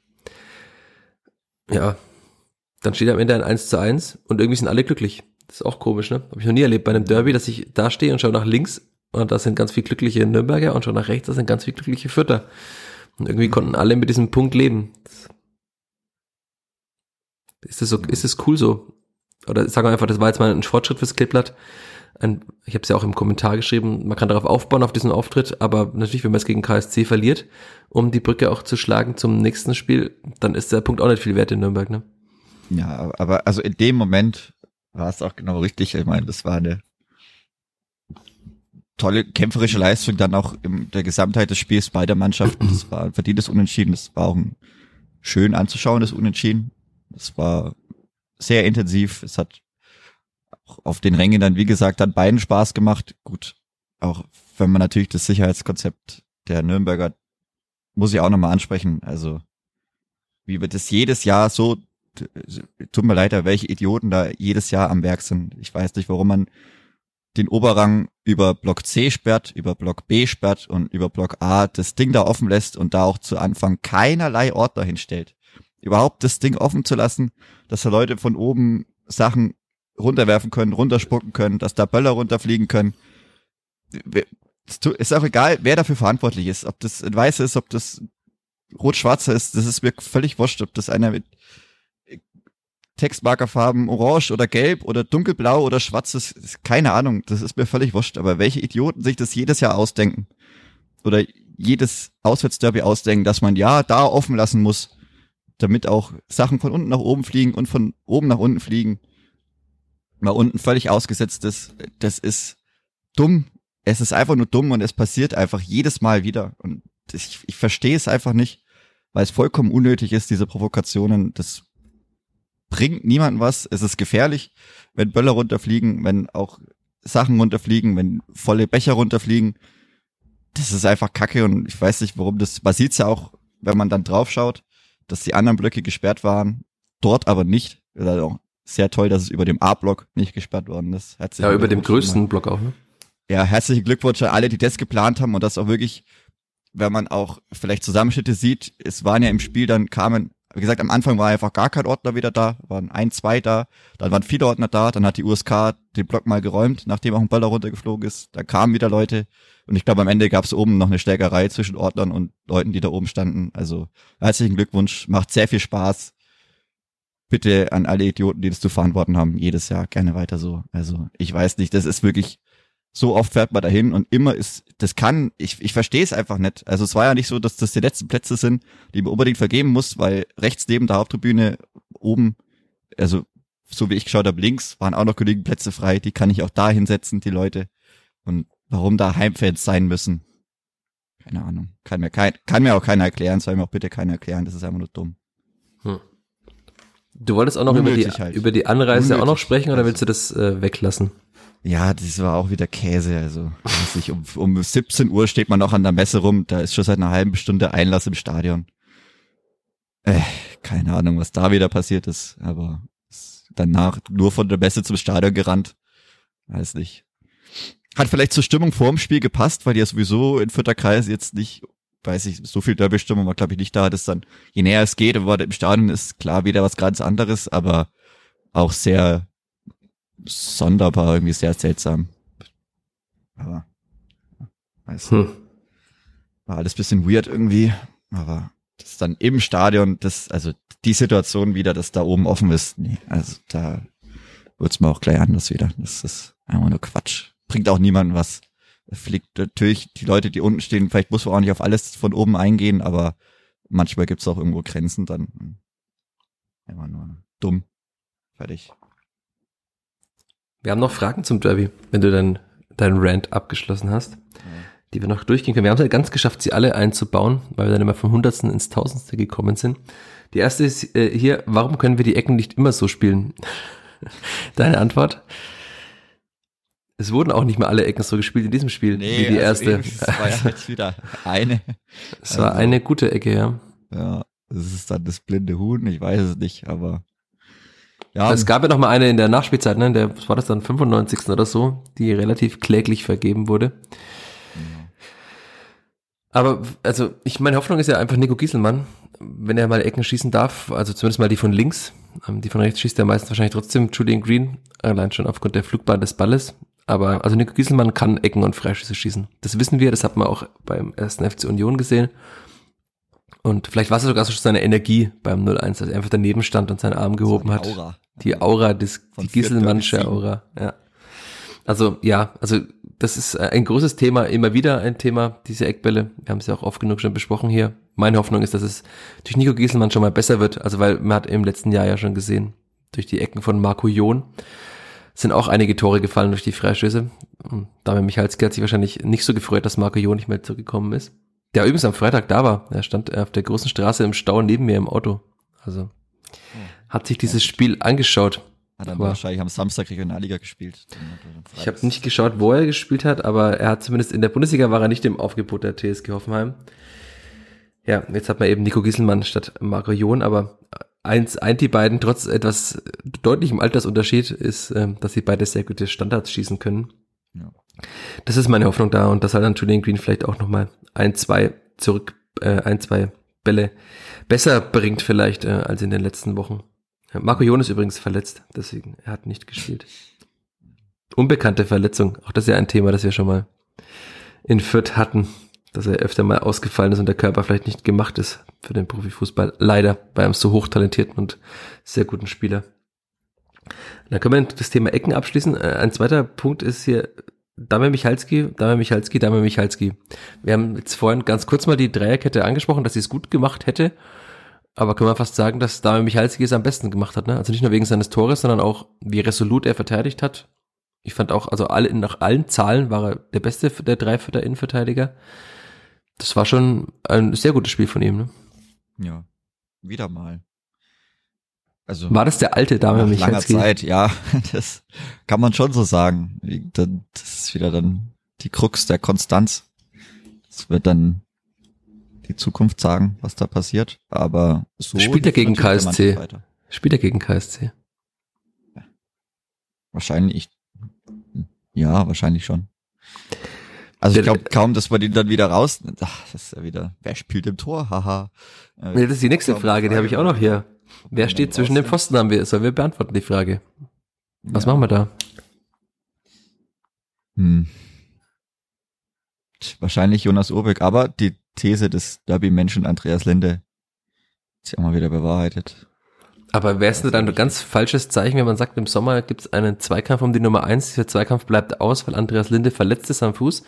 ja, dann steht am Ende ein 1 zu 1 und irgendwie sind alle glücklich. Das ist auch komisch, ne? Habe ich noch nie erlebt bei einem Derby, dass ich da stehe und schaue nach links und da sind ganz viel glückliche Nürnberger und schaue nach rechts, da sind ganz viel glückliche Fürther. Und irgendwie konnten alle mit diesem Punkt leben. Ist das so, ist das cool so? Oder sagen wir einfach, das war jetzt mal ein Fortschritt fürs Kleeblatt. Ein, ich habe es ja auch im Kommentar geschrieben, man kann darauf aufbauen, auf diesen Auftritt, aber natürlich, wenn man es gegen KSC verliert, um die Brücke auch zu schlagen zum nächsten Spiel, dann ist der Punkt auch nicht viel wert in Nürnberg, ne? Ja, aber also in dem Moment war es auch genau richtig. Ich meine, das war eine tolle kämpferische Leistung dann auch in der Gesamtheit des Spiels beider Mannschaften. Das war ein verdientes Unentschieden. Das war auch ein schön anzuschauen, das Unentschieden. Das war sehr intensiv. Es hat auf den Rängen dann, wie gesagt, dann beiden Spaß gemacht. Gut, auch wenn man natürlich das Sicherheitskonzept der Nürnberger muss ich auch nochmal ansprechen. Also, wie wird das jedes Jahr so, tut mir leid, welche Idioten da jedes Jahr am Werk sind. Ich weiß nicht, warum man den Oberrang über Block C sperrt, über Block B sperrt und über Block A das Ding da offen lässt und da auch zu Anfang keinerlei Ordner hinstellt. Überhaupt das Ding offen zu lassen, dass da Leute von oben Sachen runterwerfen können, runterspucken können, dass da Böller runterfliegen können. Ist auch egal, wer dafür verantwortlich ist. Ob das ein Weißer ist, ob das rot-schwarzer ist, das ist mir völlig wurscht, ob das einer mit Textmarkerfarben orange oder gelb oder dunkelblau oder schwarz ist, keine Ahnung, das ist mir völlig wurscht, aber welche Idioten sich das jedes Jahr ausdenken oder jedes Auswärtsderby ausdenken, dass man ja da offen lassen muss, damit auch Sachen von unten nach oben fliegen und von oben nach unten fliegen, mal unten völlig ausgesetzt ist, das ist dumm. Es ist einfach nur dumm und es passiert einfach jedes Mal wieder und ich, ich verstehe es einfach nicht, weil es vollkommen unnötig ist, diese Provokationen. Das bringt niemandem was. Es ist gefährlich, wenn Böller runterfliegen, wenn auch Sachen runterfliegen, wenn volle Becher runterfliegen. Das ist einfach Kacke und ich weiß nicht, warum das. Man sieht's ja auch, wenn man dann draufschaut, dass die anderen Blöcke gesperrt waren, dort aber nicht. Also sehr toll, dass es über dem A-Block nicht gesperrt worden ist. Herzlichen ja, über dem größten mal. Block auch, ne? Ja, herzlichen Glückwunsch an alle, die das geplant haben und das auch wirklich, wenn man auch vielleicht Zusammenschnitte sieht, es waren ja im Spiel dann kamen Wie gesagt, am Anfang war einfach gar kein Ordner wieder da, waren ein, zwei da, dann waren viele Ordner da, dann hat die USK den Block mal geräumt, nachdem auch ein Ball da runtergeflogen ist. Da kamen wieder Leute und ich glaube, am Ende gab es oben noch eine Stärkerei zwischen Ordnern und Leuten, die da oben standen. Also herzlichen Glückwunsch, macht sehr viel Spaß. Bitte an alle Idioten, die das zu verantworten haben, jedes Jahr gerne weiter so. Also ich weiß nicht, das ist wirklich so oft fährt man dahin und immer ist, das kann, ich, ich verstehe es einfach nicht. Also es war ja nicht so, dass das die letzten Plätze sind, die man unbedingt vergeben muss, weil rechts neben der Haupttribüne oben, also so wie ich geschaut habe, links waren auch noch genügend Plätze frei, die kann ich auch da hinsetzen, die Leute. Und warum da Heimfans sein müssen, keine Ahnung. Kann mir, kein, kann mir auch keiner erklären, soll mir auch bitte keiner erklären, das ist einfach nur dumm. Du wolltest auch noch über die, halt. über die Anreise Unnötig. auch noch sprechen oder willst du das äh, weglassen? Ja, das war auch wieder Käse. Also ich, um, um 17 Uhr steht man noch an der Messe rum. Da ist schon seit einer halben Stunde Einlass im Stadion. Äh, keine Ahnung, was da wieder passiert ist. Aber danach nur von der Messe zum Stadion gerannt. Weiß nicht. Hat vielleicht zur Stimmung vorm Spiel gepasst, weil die ja sowieso in Futterkreis jetzt nicht, weiß ich, so viel Derby-Stimmung war, glaube ich, nicht da. Das dann, je näher es geht, aber im Stadion ist klar wieder was ganz anderes, aber auch sehr sonderbar, irgendwie sehr seltsam. Aber weiß hm. war alles bisschen weird irgendwie, aber das dann im Stadion, das, also die Situation wieder, dass da oben offen ist, nee, also da wird's mir auch gleich anders wieder. Das ist einfach nur Quatsch. Bringt auch niemandem was. Fliegt natürlich die Leute, die unten stehen, vielleicht muss man auch nicht auf alles von oben eingehen, aber manchmal gibt's auch irgendwo Grenzen dann. Einfach nur dumm. Fertig. Wir haben noch Fragen zum Derby, wenn du dann deinen Rant abgeschlossen hast, ja. die wir noch durchgehen können. Wir haben es ja ganz geschafft, sie alle einzubauen, weil wir dann immer vom Hundertsten ins Tausendste gekommen sind. Die erste ist äh, hier, warum können wir die Ecken nicht immer so spielen? Deine Antwort? Es wurden auch nicht mehr alle Ecken so gespielt in diesem Spiel nee, wie die also erste. Es war ja jetzt wieder eine. Es also, war eine gute Ecke, ja. Ja, das ist dann das blinde Huhn, ich weiß es nicht, aber ja. Es gab ja noch mal eine in der Nachspielzeit, ne? Der, was war das dann, 95. oder so, die relativ kläglich vergeben wurde. Aber, also, ich, meine Hoffnung ist ja einfach Nico Gieselmann, wenn er mal Ecken schießen darf, also zumindest mal die von links, ähm, die von rechts schießt er meistens wahrscheinlich trotzdem Julian Green, allein schon aufgrund der Flugbahn des Balles. Aber, also Nico Gieselmann kann Ecken und Freischüsse schießen. Das wissen wir, das hat man auch beim ersten FC Union gesehen. Und vielleicht war es sogar so seine Energie beim 0-1, dass er einfach daneben stand und seinen Arm gehoben hat. Aura. Die Aura, des, die Gisselmannsche Aura, ja. Also ja, also das ist ein großes Thema, immer wieder ein Thema, diese Eckbälle. Wir haben es ja auch oft genug schon besprochen hier. Meine Hoffnung ist, dass es durch Nico Gieselmann schon mal besser wird. Also weil man hat im letzten Jahr ja schon gesehen, durch die Ecken von Marco John sind auch einige Tore gefallen durch die Freistöße. Und Damian Michalski hat sich wahrscheinlich nicht so gefreut, dass Marco John nicht mehr zurückgekommen ist. Der übrigens am Freitag da war. Er stand auf der großen Straße im Stau neben mir im Auto. Also hat sich dieses Spiel angeschaut. Hat er wahrscheinlich am Samstag Regionalliga gespielt. Ich habe nicht geschaut, wo er gespielt hat, aber er hat zumindest in der Bundesliga war er nicht im Aufgebot der TSG Hoffenheim. Ja, jetzt hat man eben Nico Gieselmann statt Marco John, aber eins eint die beiden trotz etwas deutlichem Altersunterschied ist, ähm, dass sie beide sehr gute Standards schießen können. Ja. Das ist meine Hoffnung da und dass halt dann Julian Green vielleicht auch nochmal ein, zwei zurück, äh, ein, zwei Bälle besser bringt vielleicht äh, als in den letzten Wochen. Marco Jon ist übrigens verletzt, deswegen er hat nicht gespielt. Unbekannte Verletzung, auch das ist ja ein Thema, das wir schon mal in Fürth hatten, dass er öfter mal ausgefallen ist und der Körper vielleicht nicht gemacht ist für den Profifußball. Leider bei einem so hochtalentierten und sehr guten Spieler. Dann können wir das Thema Ecken abschließen. Äh, ein zweiter Punkt ist hier Dame Michalski, Dame Michalski, Dame Michalski. Wir haben jetzt vorhin ganz kurz mal die Dreierkette angesprochen, dass sie es gut gemacht hätte. Aber können wir fast sagen, dass Dame Michalski es am besten gemacht hat, ne? Also nicht nur wegen seines Tores, sondern auch, wie resolut er verteidigt hat. Ich fand auch, also alle, nach allen Zahlen war er der beste der drei Innenverteidiger. Das war schon ein sehr gutes Spiel von ihm, ne? Ja. Wieder mal. Also war das der alte Dame nach langer Zeit, ja, das kann man schon so sagen. Das ist wieder dann die Krux der Konstanz. Das wird dann die Zukunft sagen, was da passiert. Aber so spielt er gegen KSC. Spielt er gegen KSC? Wahrscheinlich. Ja, wahrscheinlich schon. Also ich glaube kaum, dass man den dann wieder raus. Ach, das ist ja wieder. Wer spielt im Tor? Haha. Nee, das ist die nächste Frage, die habe ich auch noch hier. Wer steht zwischen den. Pfosten, haben wir, sollen wir beantworten, die Frage. Was Ja. machen wir da? Hm. Wahrscheinlich Jonas Urbeck, aber die These des Derby-Menschen Andreas Linde ist ja auch mal wieder bewahrheitet. Aber wäre es nicht ein ganz falsches Zeichen, wenn man sagt, im Sommer gibt es einen Zweikampf um die Nummer eins, dieser Zweikampf bleibt aus, weil Andreas Linde verletzt ist am Fuß.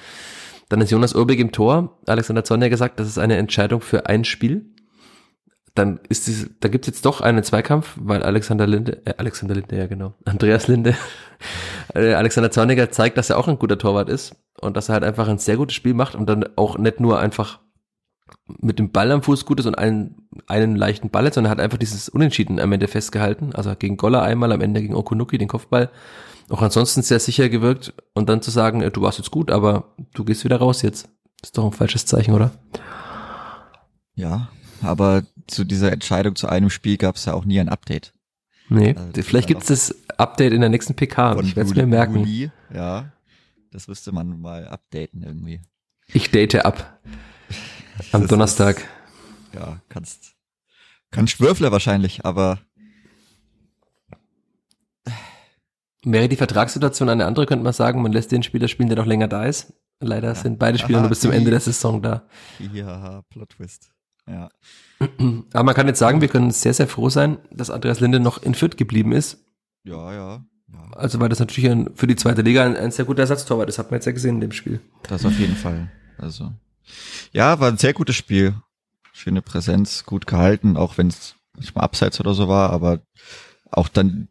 Dann ist Jonas Urbig im Tor. Alexander Zorn hat gesagt, das ist eine Entscheidung für ein Spiel. Dann ist es, da gibt es jetzt doch einen Zweikampf, weil Alexander Linde, äh, Alexander Linde, ja genau, Andreas Linde, äh, Alexander Zorniger zeigt, dass er auch ein guter Torwart ist und dass er halt einfach ein sehr gutes Spiel macht und dann auch nicht nur einfach mit dem Ball am Fuß gut ist und einen, einen leichten Ball hat, sondern hat einfach dieses Unentschieden am Ende festgehalten. Also gegen Goller einmal, am Ende gegen Okunuki den Kopfball. Auch ansonsten sehr sicher gewirkt und dann zu sagen, du warst jetzt gut, aber du gehst wieder raus jetzt. Ist doch ein falsches Zeichen, oder? Ja, aber zu dieser Entscheidung zu einem Spiel gab es ja auch nie ein Update. Nee, Also, vielleicht gibt's das Update in der nächsten PK. Ich werde es mir merken. Juli, ja, das müsste man mal updaten irgendwie. Ich date ab. Am Das Donnerstag. Ist, ja, kannst, kannst Würfler wahrscheinlich, aber Wäre die Vertragssituation eine andere, könnte man sagen, man lässt den Spieler spielen, der noch länger da ist. Leider sind beide Spieler Aha, nur bis zum Ende der Saison da. ja, Plot Twist. Ja. Aber man kann jetzt sagen, wir können sehr, sehr froh sein, dass Andreas Linde noch in Fürth geblieben ist. Ja, ja, ja. Also weil das natürlich ein, für die zweite Liga ein, ein sehr guter Ersatztorwart ist, hat man jetzt ja gesehen in dem Spiel. Das auf jeden Fall. Also. Ja, war ein sehr gutes Spiel. Schöne Präsenz, gut gehalten, auch wenn es manchmal abseits oder so war, aber auch dann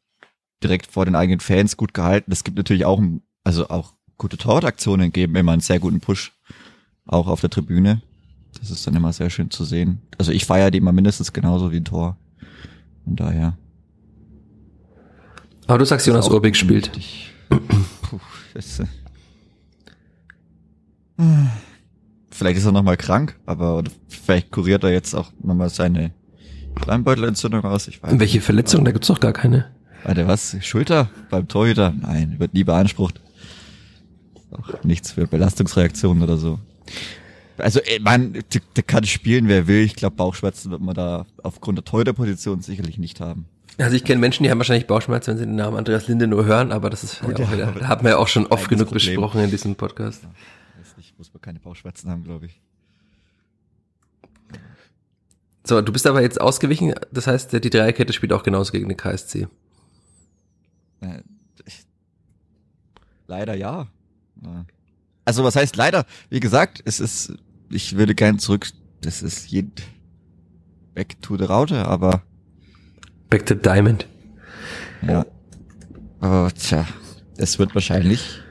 direkt vor den eigenen Fans gut gehalten. Es gibt natürlich auch, also auch gute Torwartaktionen geben immer einen sehr guten Push. Auch auf der Tribüne. Das ist dann immer sehr schön zu sehen. Also ich feiere die immer mindestens genauso wie ein Tor. Von daher. Aber du sagst, Jonas Urbig spielt. Puh, das, äh, vielleicht ist er noch mal krank, aber oder vielleicht kuriert er jetzt auch noch mal seine Schleimbeutelentzündung aus. Ich weiß Welche Verletzung? Da gibt's doch gar keine. Warte, was? Schulter beim Torhüter? Nein, wird nie beansprucht. Auch nichts für Belastungsreaktionen oder so. Also, ey, man, der, kann spielen, wer will. Ich glaube, Bauchschmerzen wird man da aufgrund der Torhüterposition sicherlich nicht haben. Also ich kenne Menschen, die haben wahrscheinlich Bauchschmerzen, wenn sie den Namen Andreas Linde nur hören, aber das ist Gut, ja auch ja, wieder, haben wir ja auch schon oft genug Problem. besprochen in diesem Podcast. Nicht, muss man keine Bauchschmerzen haben, glaube ich. So, du bist aber jetzt ausgewichen, das heißt, die Dreierkette spielt auch genauso gegen den KSC. Äh, Leider ja. Ja. Also was heißt leider? Wie gesagt, es ist, ich würde gern zurück, das ist jeden back to the Raute, aber Back to Diamond. ja. Aber tja, es wird wahrscheinlich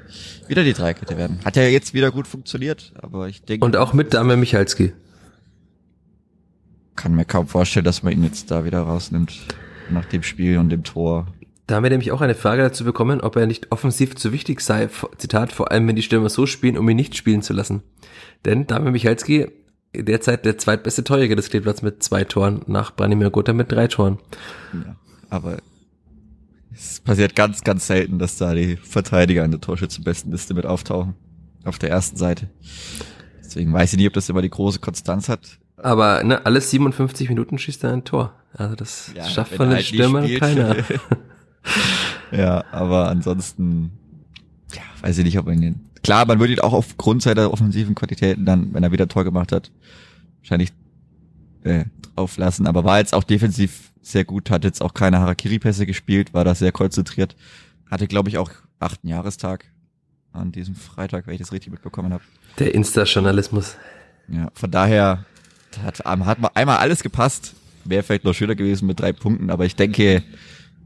wieder die Dreikette werden. Hat ja jetzt wieder gut funktioniert, aber ich denke, Und auch mit Dame Michalski. kann mir kaum vorstellen, dass man ihn jetzt da wieder rausnimmt nach dem Spiel und dem Tor. Da haben wir nämlich auch eine Frage dazu bekommen, ob er nicht offensiv zu wichtig sei, Zitat, vor allem wenn die Stürmer so spielen, um ihn nicht spielen zu lassen. Denn Dame Michalski, derzeit der zweitbeste Torjäger des Kleeblatts mit zwei Toren, nach Branimir Gotha mit drei Toren. Ja, aber es passiert ganz, ganz selten, dass da die Verteidiger an der Torschützenbestenliste mit auftauchen. Auf der ersten Seite. Deswegen weiß ich nicht, ob das immer die große Konstanz hat. Aber ne, alle 57 Minuten schießt er ein Tor. Also das Ja, schafft von den halt Stürmern keiner. ja, aber ansonsten, ja, weiß ich nicht, ob man ihn, klar, man würde ihn auch aufgrund seiner offensiven Qualitäten dann, wenn er wieder Tor gemacht hat, wahrscheinlich äh, drauf lassen, aber war jetzt auch defensiv sehr gut, hat jetzt auch keine Harakiri-Pässe gespielt, war da sehr konzentriert, hatte, glaube ich, auch achten Jahrestag an diesem Freitag, wenn ich das richtig mitbekommen habe. Der Insta-Journalismus. Ja, von daher hat, hat mal einmal alles gepasst. Wäre vielleicht noch schöner gewesen mit drei Punkten, aber ich denke,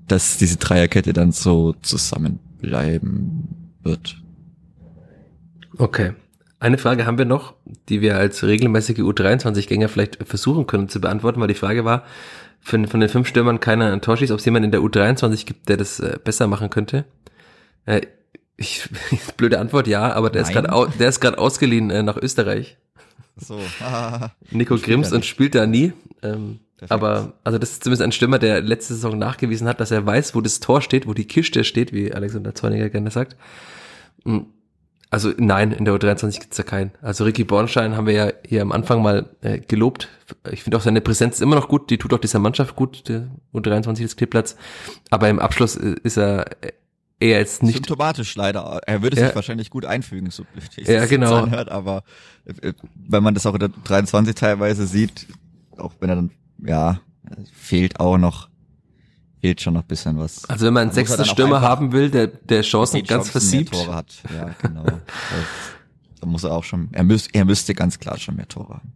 dass diese Dreierkette dann so zusammenbleiben wird. Okay. Eine Frage haben wir noch, die wir als regelmäßige U23-Gänger vielleicht versuchen können zu beantworten, weil die Frage war, von, von den fünf Stürmern keiner ein Tor schießt, ob es jemanden in der U23 gibt, der das äh, besser machen könnte. Äh, ich, blöde Antwort, ja, aber der ist Nein. gerade au- der ist gerade ausgeliehen äh, nach Österreich. So. Nico Grimms und spielt da nie. Ähm, aber also das ist zumindest ein Stürmer, der letzte Saison nachgewiesen hat, dass er weiß, wo das Tor steht, wo die Kiste steht, wie Alexander Zorniger gerne sagt. Mm. Also nein, in der U23 gibt's da keinen. Also Ricky Bornstein haben wir ja hier am Anfang mal äh, gelobt. Ich finde auch seine Präsenz immer noch gut. Die tut auch dieser Mannschaft gut, der U23 des Kleeblatts. Aber im Abschluss äh, ist er eher jetzt nicht. Symptomatisch leider. Er würde Ja. sich wahrscheinlich gut einfügen, so blöd Ja, genau. Anhört, aber äh, wenn man das auch in der 23 teilweise sieht, auch wenn er dann, ja, fehlt auch noch, fehlt schon noch ein bisschen was. Also wenn man einen er sechsten Stürmer haben will, der, der Chancen die ganz Chancen versiebt. Tore hat. Ja, genau. Da muss er auch schon, er müsste, er müsste ganz klar schon mehr Tore haben.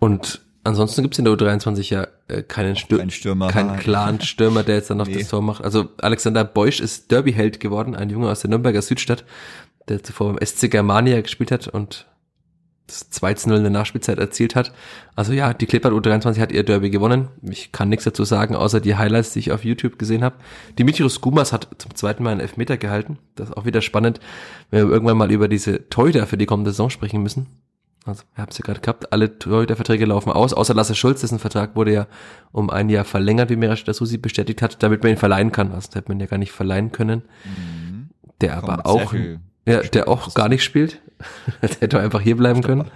Und ansonsten gibt's in der U23 ja äh, keinen Stürmer. Kein Stürmer. keinen klaren Stürmer, der jetzt dann noch Nee. das Tor macht. Also Alexander Beusch ist Derby-Held geworden, ein Junge aus der Nürnberger Südstadt, der zuvor beim SC Germania gespielt hat und das 2 zu 0 in der Nachspielzeit erzielt hat. Also ja, die Klippert U23 hat ihr Derby gewonnen. Ich kann nichts dazu sagen, außer die Highlights, die ich auf YouTube gesehen habe. Dimitrios Gumas hat zum zweiten Mal einen Elfmeter gehalten. Das ist auch wieder spannend, wenn wir irgendwann mal über diese Torhüter für die kommende Saison sprechen müssen. Also, wir haben es ja gerade gehabt, alle Torhüterverträge laufen aus, außer Lasse Schulz, dessen Vertrag wurde ja um ein Jahr verlängert, wie Mirasch Susi bestätigt hat, damit man ihn verleihen kann. Also, das hätte man ja gar nicht verleihen können. Mhm. Der aber auch, viel ja, der auch gar nicht spielt. der hätte einfach hier bleiben können.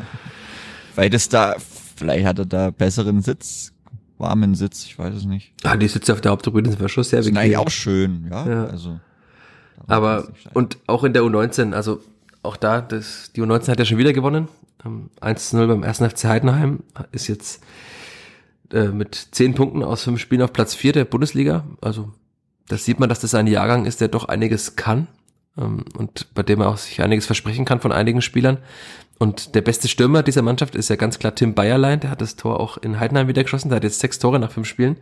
Weil das da, vielleicht hat er da besseren Sitz, warmen Sitz, ich weiß es nicht. Ah, die Sitze auf der Haupttribüne sind schon sehr bequem. eigentlich auch schön, ja. Ja. Also, Aber, und auch in der U19, also auch da, das, die U19 hat ja schon wieder gewonnen. Ähm, 1 zu 0 beim ersten FC Heidenheim ist jetzt äh, mit 10 Punkten aus 5 Spielen auf Platz 4 der Bundesliga. Also das sieht man, dass das ein Jahrgang ist, der doch einiges kann ähm, und bei dem er auch sich einiges versprechen kann von einigen Spielern. Und der beste Stürmer dieser Mannschaft ist ja ganz klar Tim Bayerlein, der hat das Tor auch in Heidenheim wieder geschossen, der hat jetzt sechs Tore nach fünf Spielen.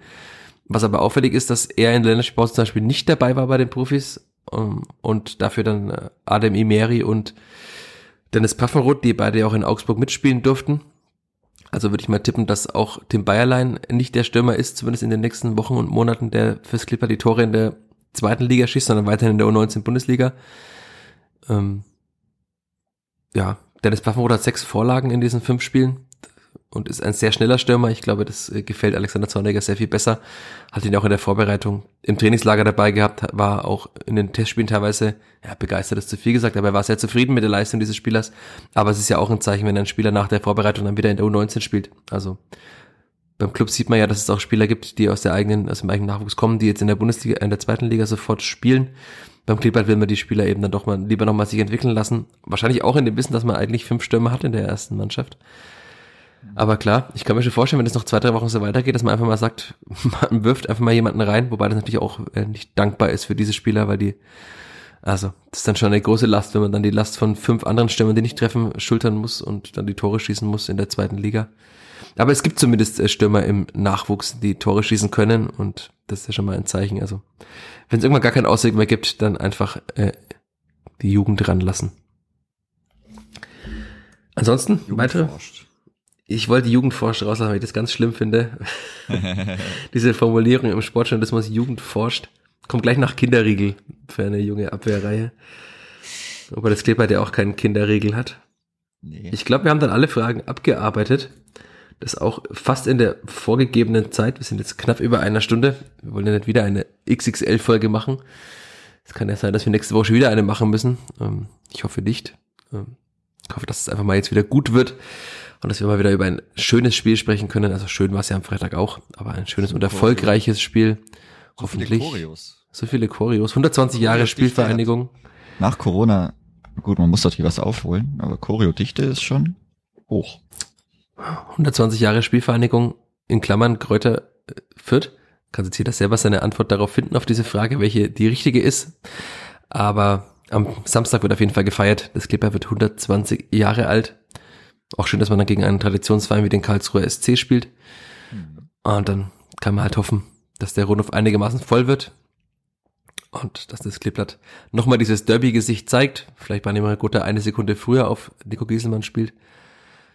Was aber auffällig ist, dass er in der Länderspielpause zum Beispiel nicht dabei war bei den Profis ähm, und dafür dann äh, Adem Imeri und Dennis Paffenroth, die beide ja auch in Augsburg mitspielen durften. Also würde ich mal tippen, dass auch Tim Bayerlein nicht der Stürmer ist, zumindest in den nächsten Wochen und Monaten, der fürs Clipper die Tore in der zweiten Liga schießt, sondern weiterhin in der U19 Bundesliga. Ähm, ja, Dennis Paffenroth hat sechs Vorlagen in diesen fünf Spielen und ist ein sehr schneller Stürmer. Ich glaube, das äh, gefällt Alexander Zorniger sehr viel besser. Hat ihn auch in der Vorbereitung im Trainingslager dabei gehabt, war auch in den Testspielen teilweise, ja, begeistert ist zu viel gesagt, aber er war sehr zufrieden mit der Leistung dieses Spielers. Aber es ist ja auch ein Zeichen, wenn ein Spieler nach der Vorbereitung dann wieder in der U19 spielt. Also beim Club sieht man ja, dass es auch Spieler gibt, die aus der eigenen, aus dem eigenen Nachwuchs kommen, die jetzt in der Bundesliga, in der zweiten Liga sofort spielen. Beim Kleeblatt will man die Spieler eben dann doch mal lieber nochmal sich entwickeln lassen. Wahrscheinlich auch in dem Wissen, dass man eigentlich fünf Stürmer hat in der ersten Mannschaft. Aber klar, ich kann mir schon vorstellen, wenn es noch zwei, drei Wochen so weitergeht, dass man einfach mal sagt, man wirft einfach mal jemanden rein, wobei das natürlich auch äh, nicht dankbar ist für diese Spieler, weil die, also, das ist dann schon eine große Last, wenn man dann die Last von fünf anderen Stürmern, die nicht treffen, schultern muss und dann die Tore schießen muss in der zweiten Liga. Aber es gibt zumindest äh, Stürmer im Nachwuchs, die Tore schießen können und das ist ja schon mal ein Zeichen. Also, wenn es irgendwann gar keinen Ausweg mehr gibt, dann einfach äh, die Jugend ranlassen. Ansonsten, weitere? Ich wollte Jugendforscht rauslassen, weil ich das ganz schlimm finde. Diese Formulierung im Sportjournalismus Jugend forscht. Kommt gleich nach Kinderriegel für eine junge Abwehrreihe. Aber das Kleber, der auch keinen Kinderriegel hat. Nee. Ich glaube, wir haben dann alle Fragen abgearbeitet. Das auch fast in der vorgegebenen Zeit. Wir sind jetzt knapp über einer Stunde. Wir wollen ja nicht wieder eine XXL-Folge machen. Es kann ja sein, dass wir nächste Woche schon wieder eine machen müssen. Ähm, Ich hoffe nicht. Ähm, Ich hoffe, dass es einfach mal jetzt wieder gut wird und dass wir mal wieder über ein schönes Spiel sprechen können. Also schön war es ja am Freitag auch, aber ein schönes und erfolgreiches Spiel. So viele Hoffentlich. Choreos. So viele Choreos. 120 Jahre Spielvereinigung. Nach Corona, gut, man muss natürlich was aufholen, aber Choreodichte ist schon hoch. 120 Jahre Spielvereinigung in Klammern Kräuter äh, Fürth. Kann sich jeder selber seine Antwort darauf finden, auf diese Frage, welche die richtige ist. Aber am Samstag wird auf jeden Fall gefeiert. Das Clipper wird 120 Jahre alt. Auch schön, dass man dann gegen einen Traditionsverein wie den Karlsruher SC spielt. Und dann kann man halt hoffen, dass der Rundhof einigermaßen voll wird. Und dass das Kleeblatt nochmal dieses Derby-Gesicht zeigt. Vielleicht bei Neymar Gutta eine Sekunde früher auf Nico Gieselmann spielt.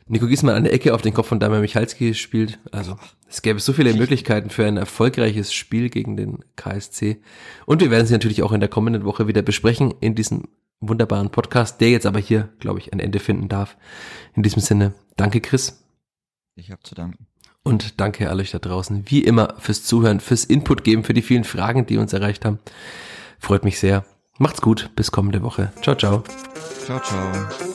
Nico Gieselmann eine Ecke auf den Kopf von Damian Michalski spielt. Also es gäbe so viele Möglichkeiten für ein erfolgreiches Spiel gegen den KSC. Und wir werden sie natürlich auch in der kommenden Woche wieder besprechen in diesem wunderbaren Podcast, der jetzt aber hier, glaube ich, ein Ende finden darf. In diesem Sinne, danke Chris Ich habe zu danken. und danke an euch da draußen, wie immer, fürs Zuhören, fürs Input geben, für die vielen Fragen, die uns erreicht haben. Freut mich sehr. Macht's gut, bis kommende Woche. Ciao, ciao. Ciao, ciao.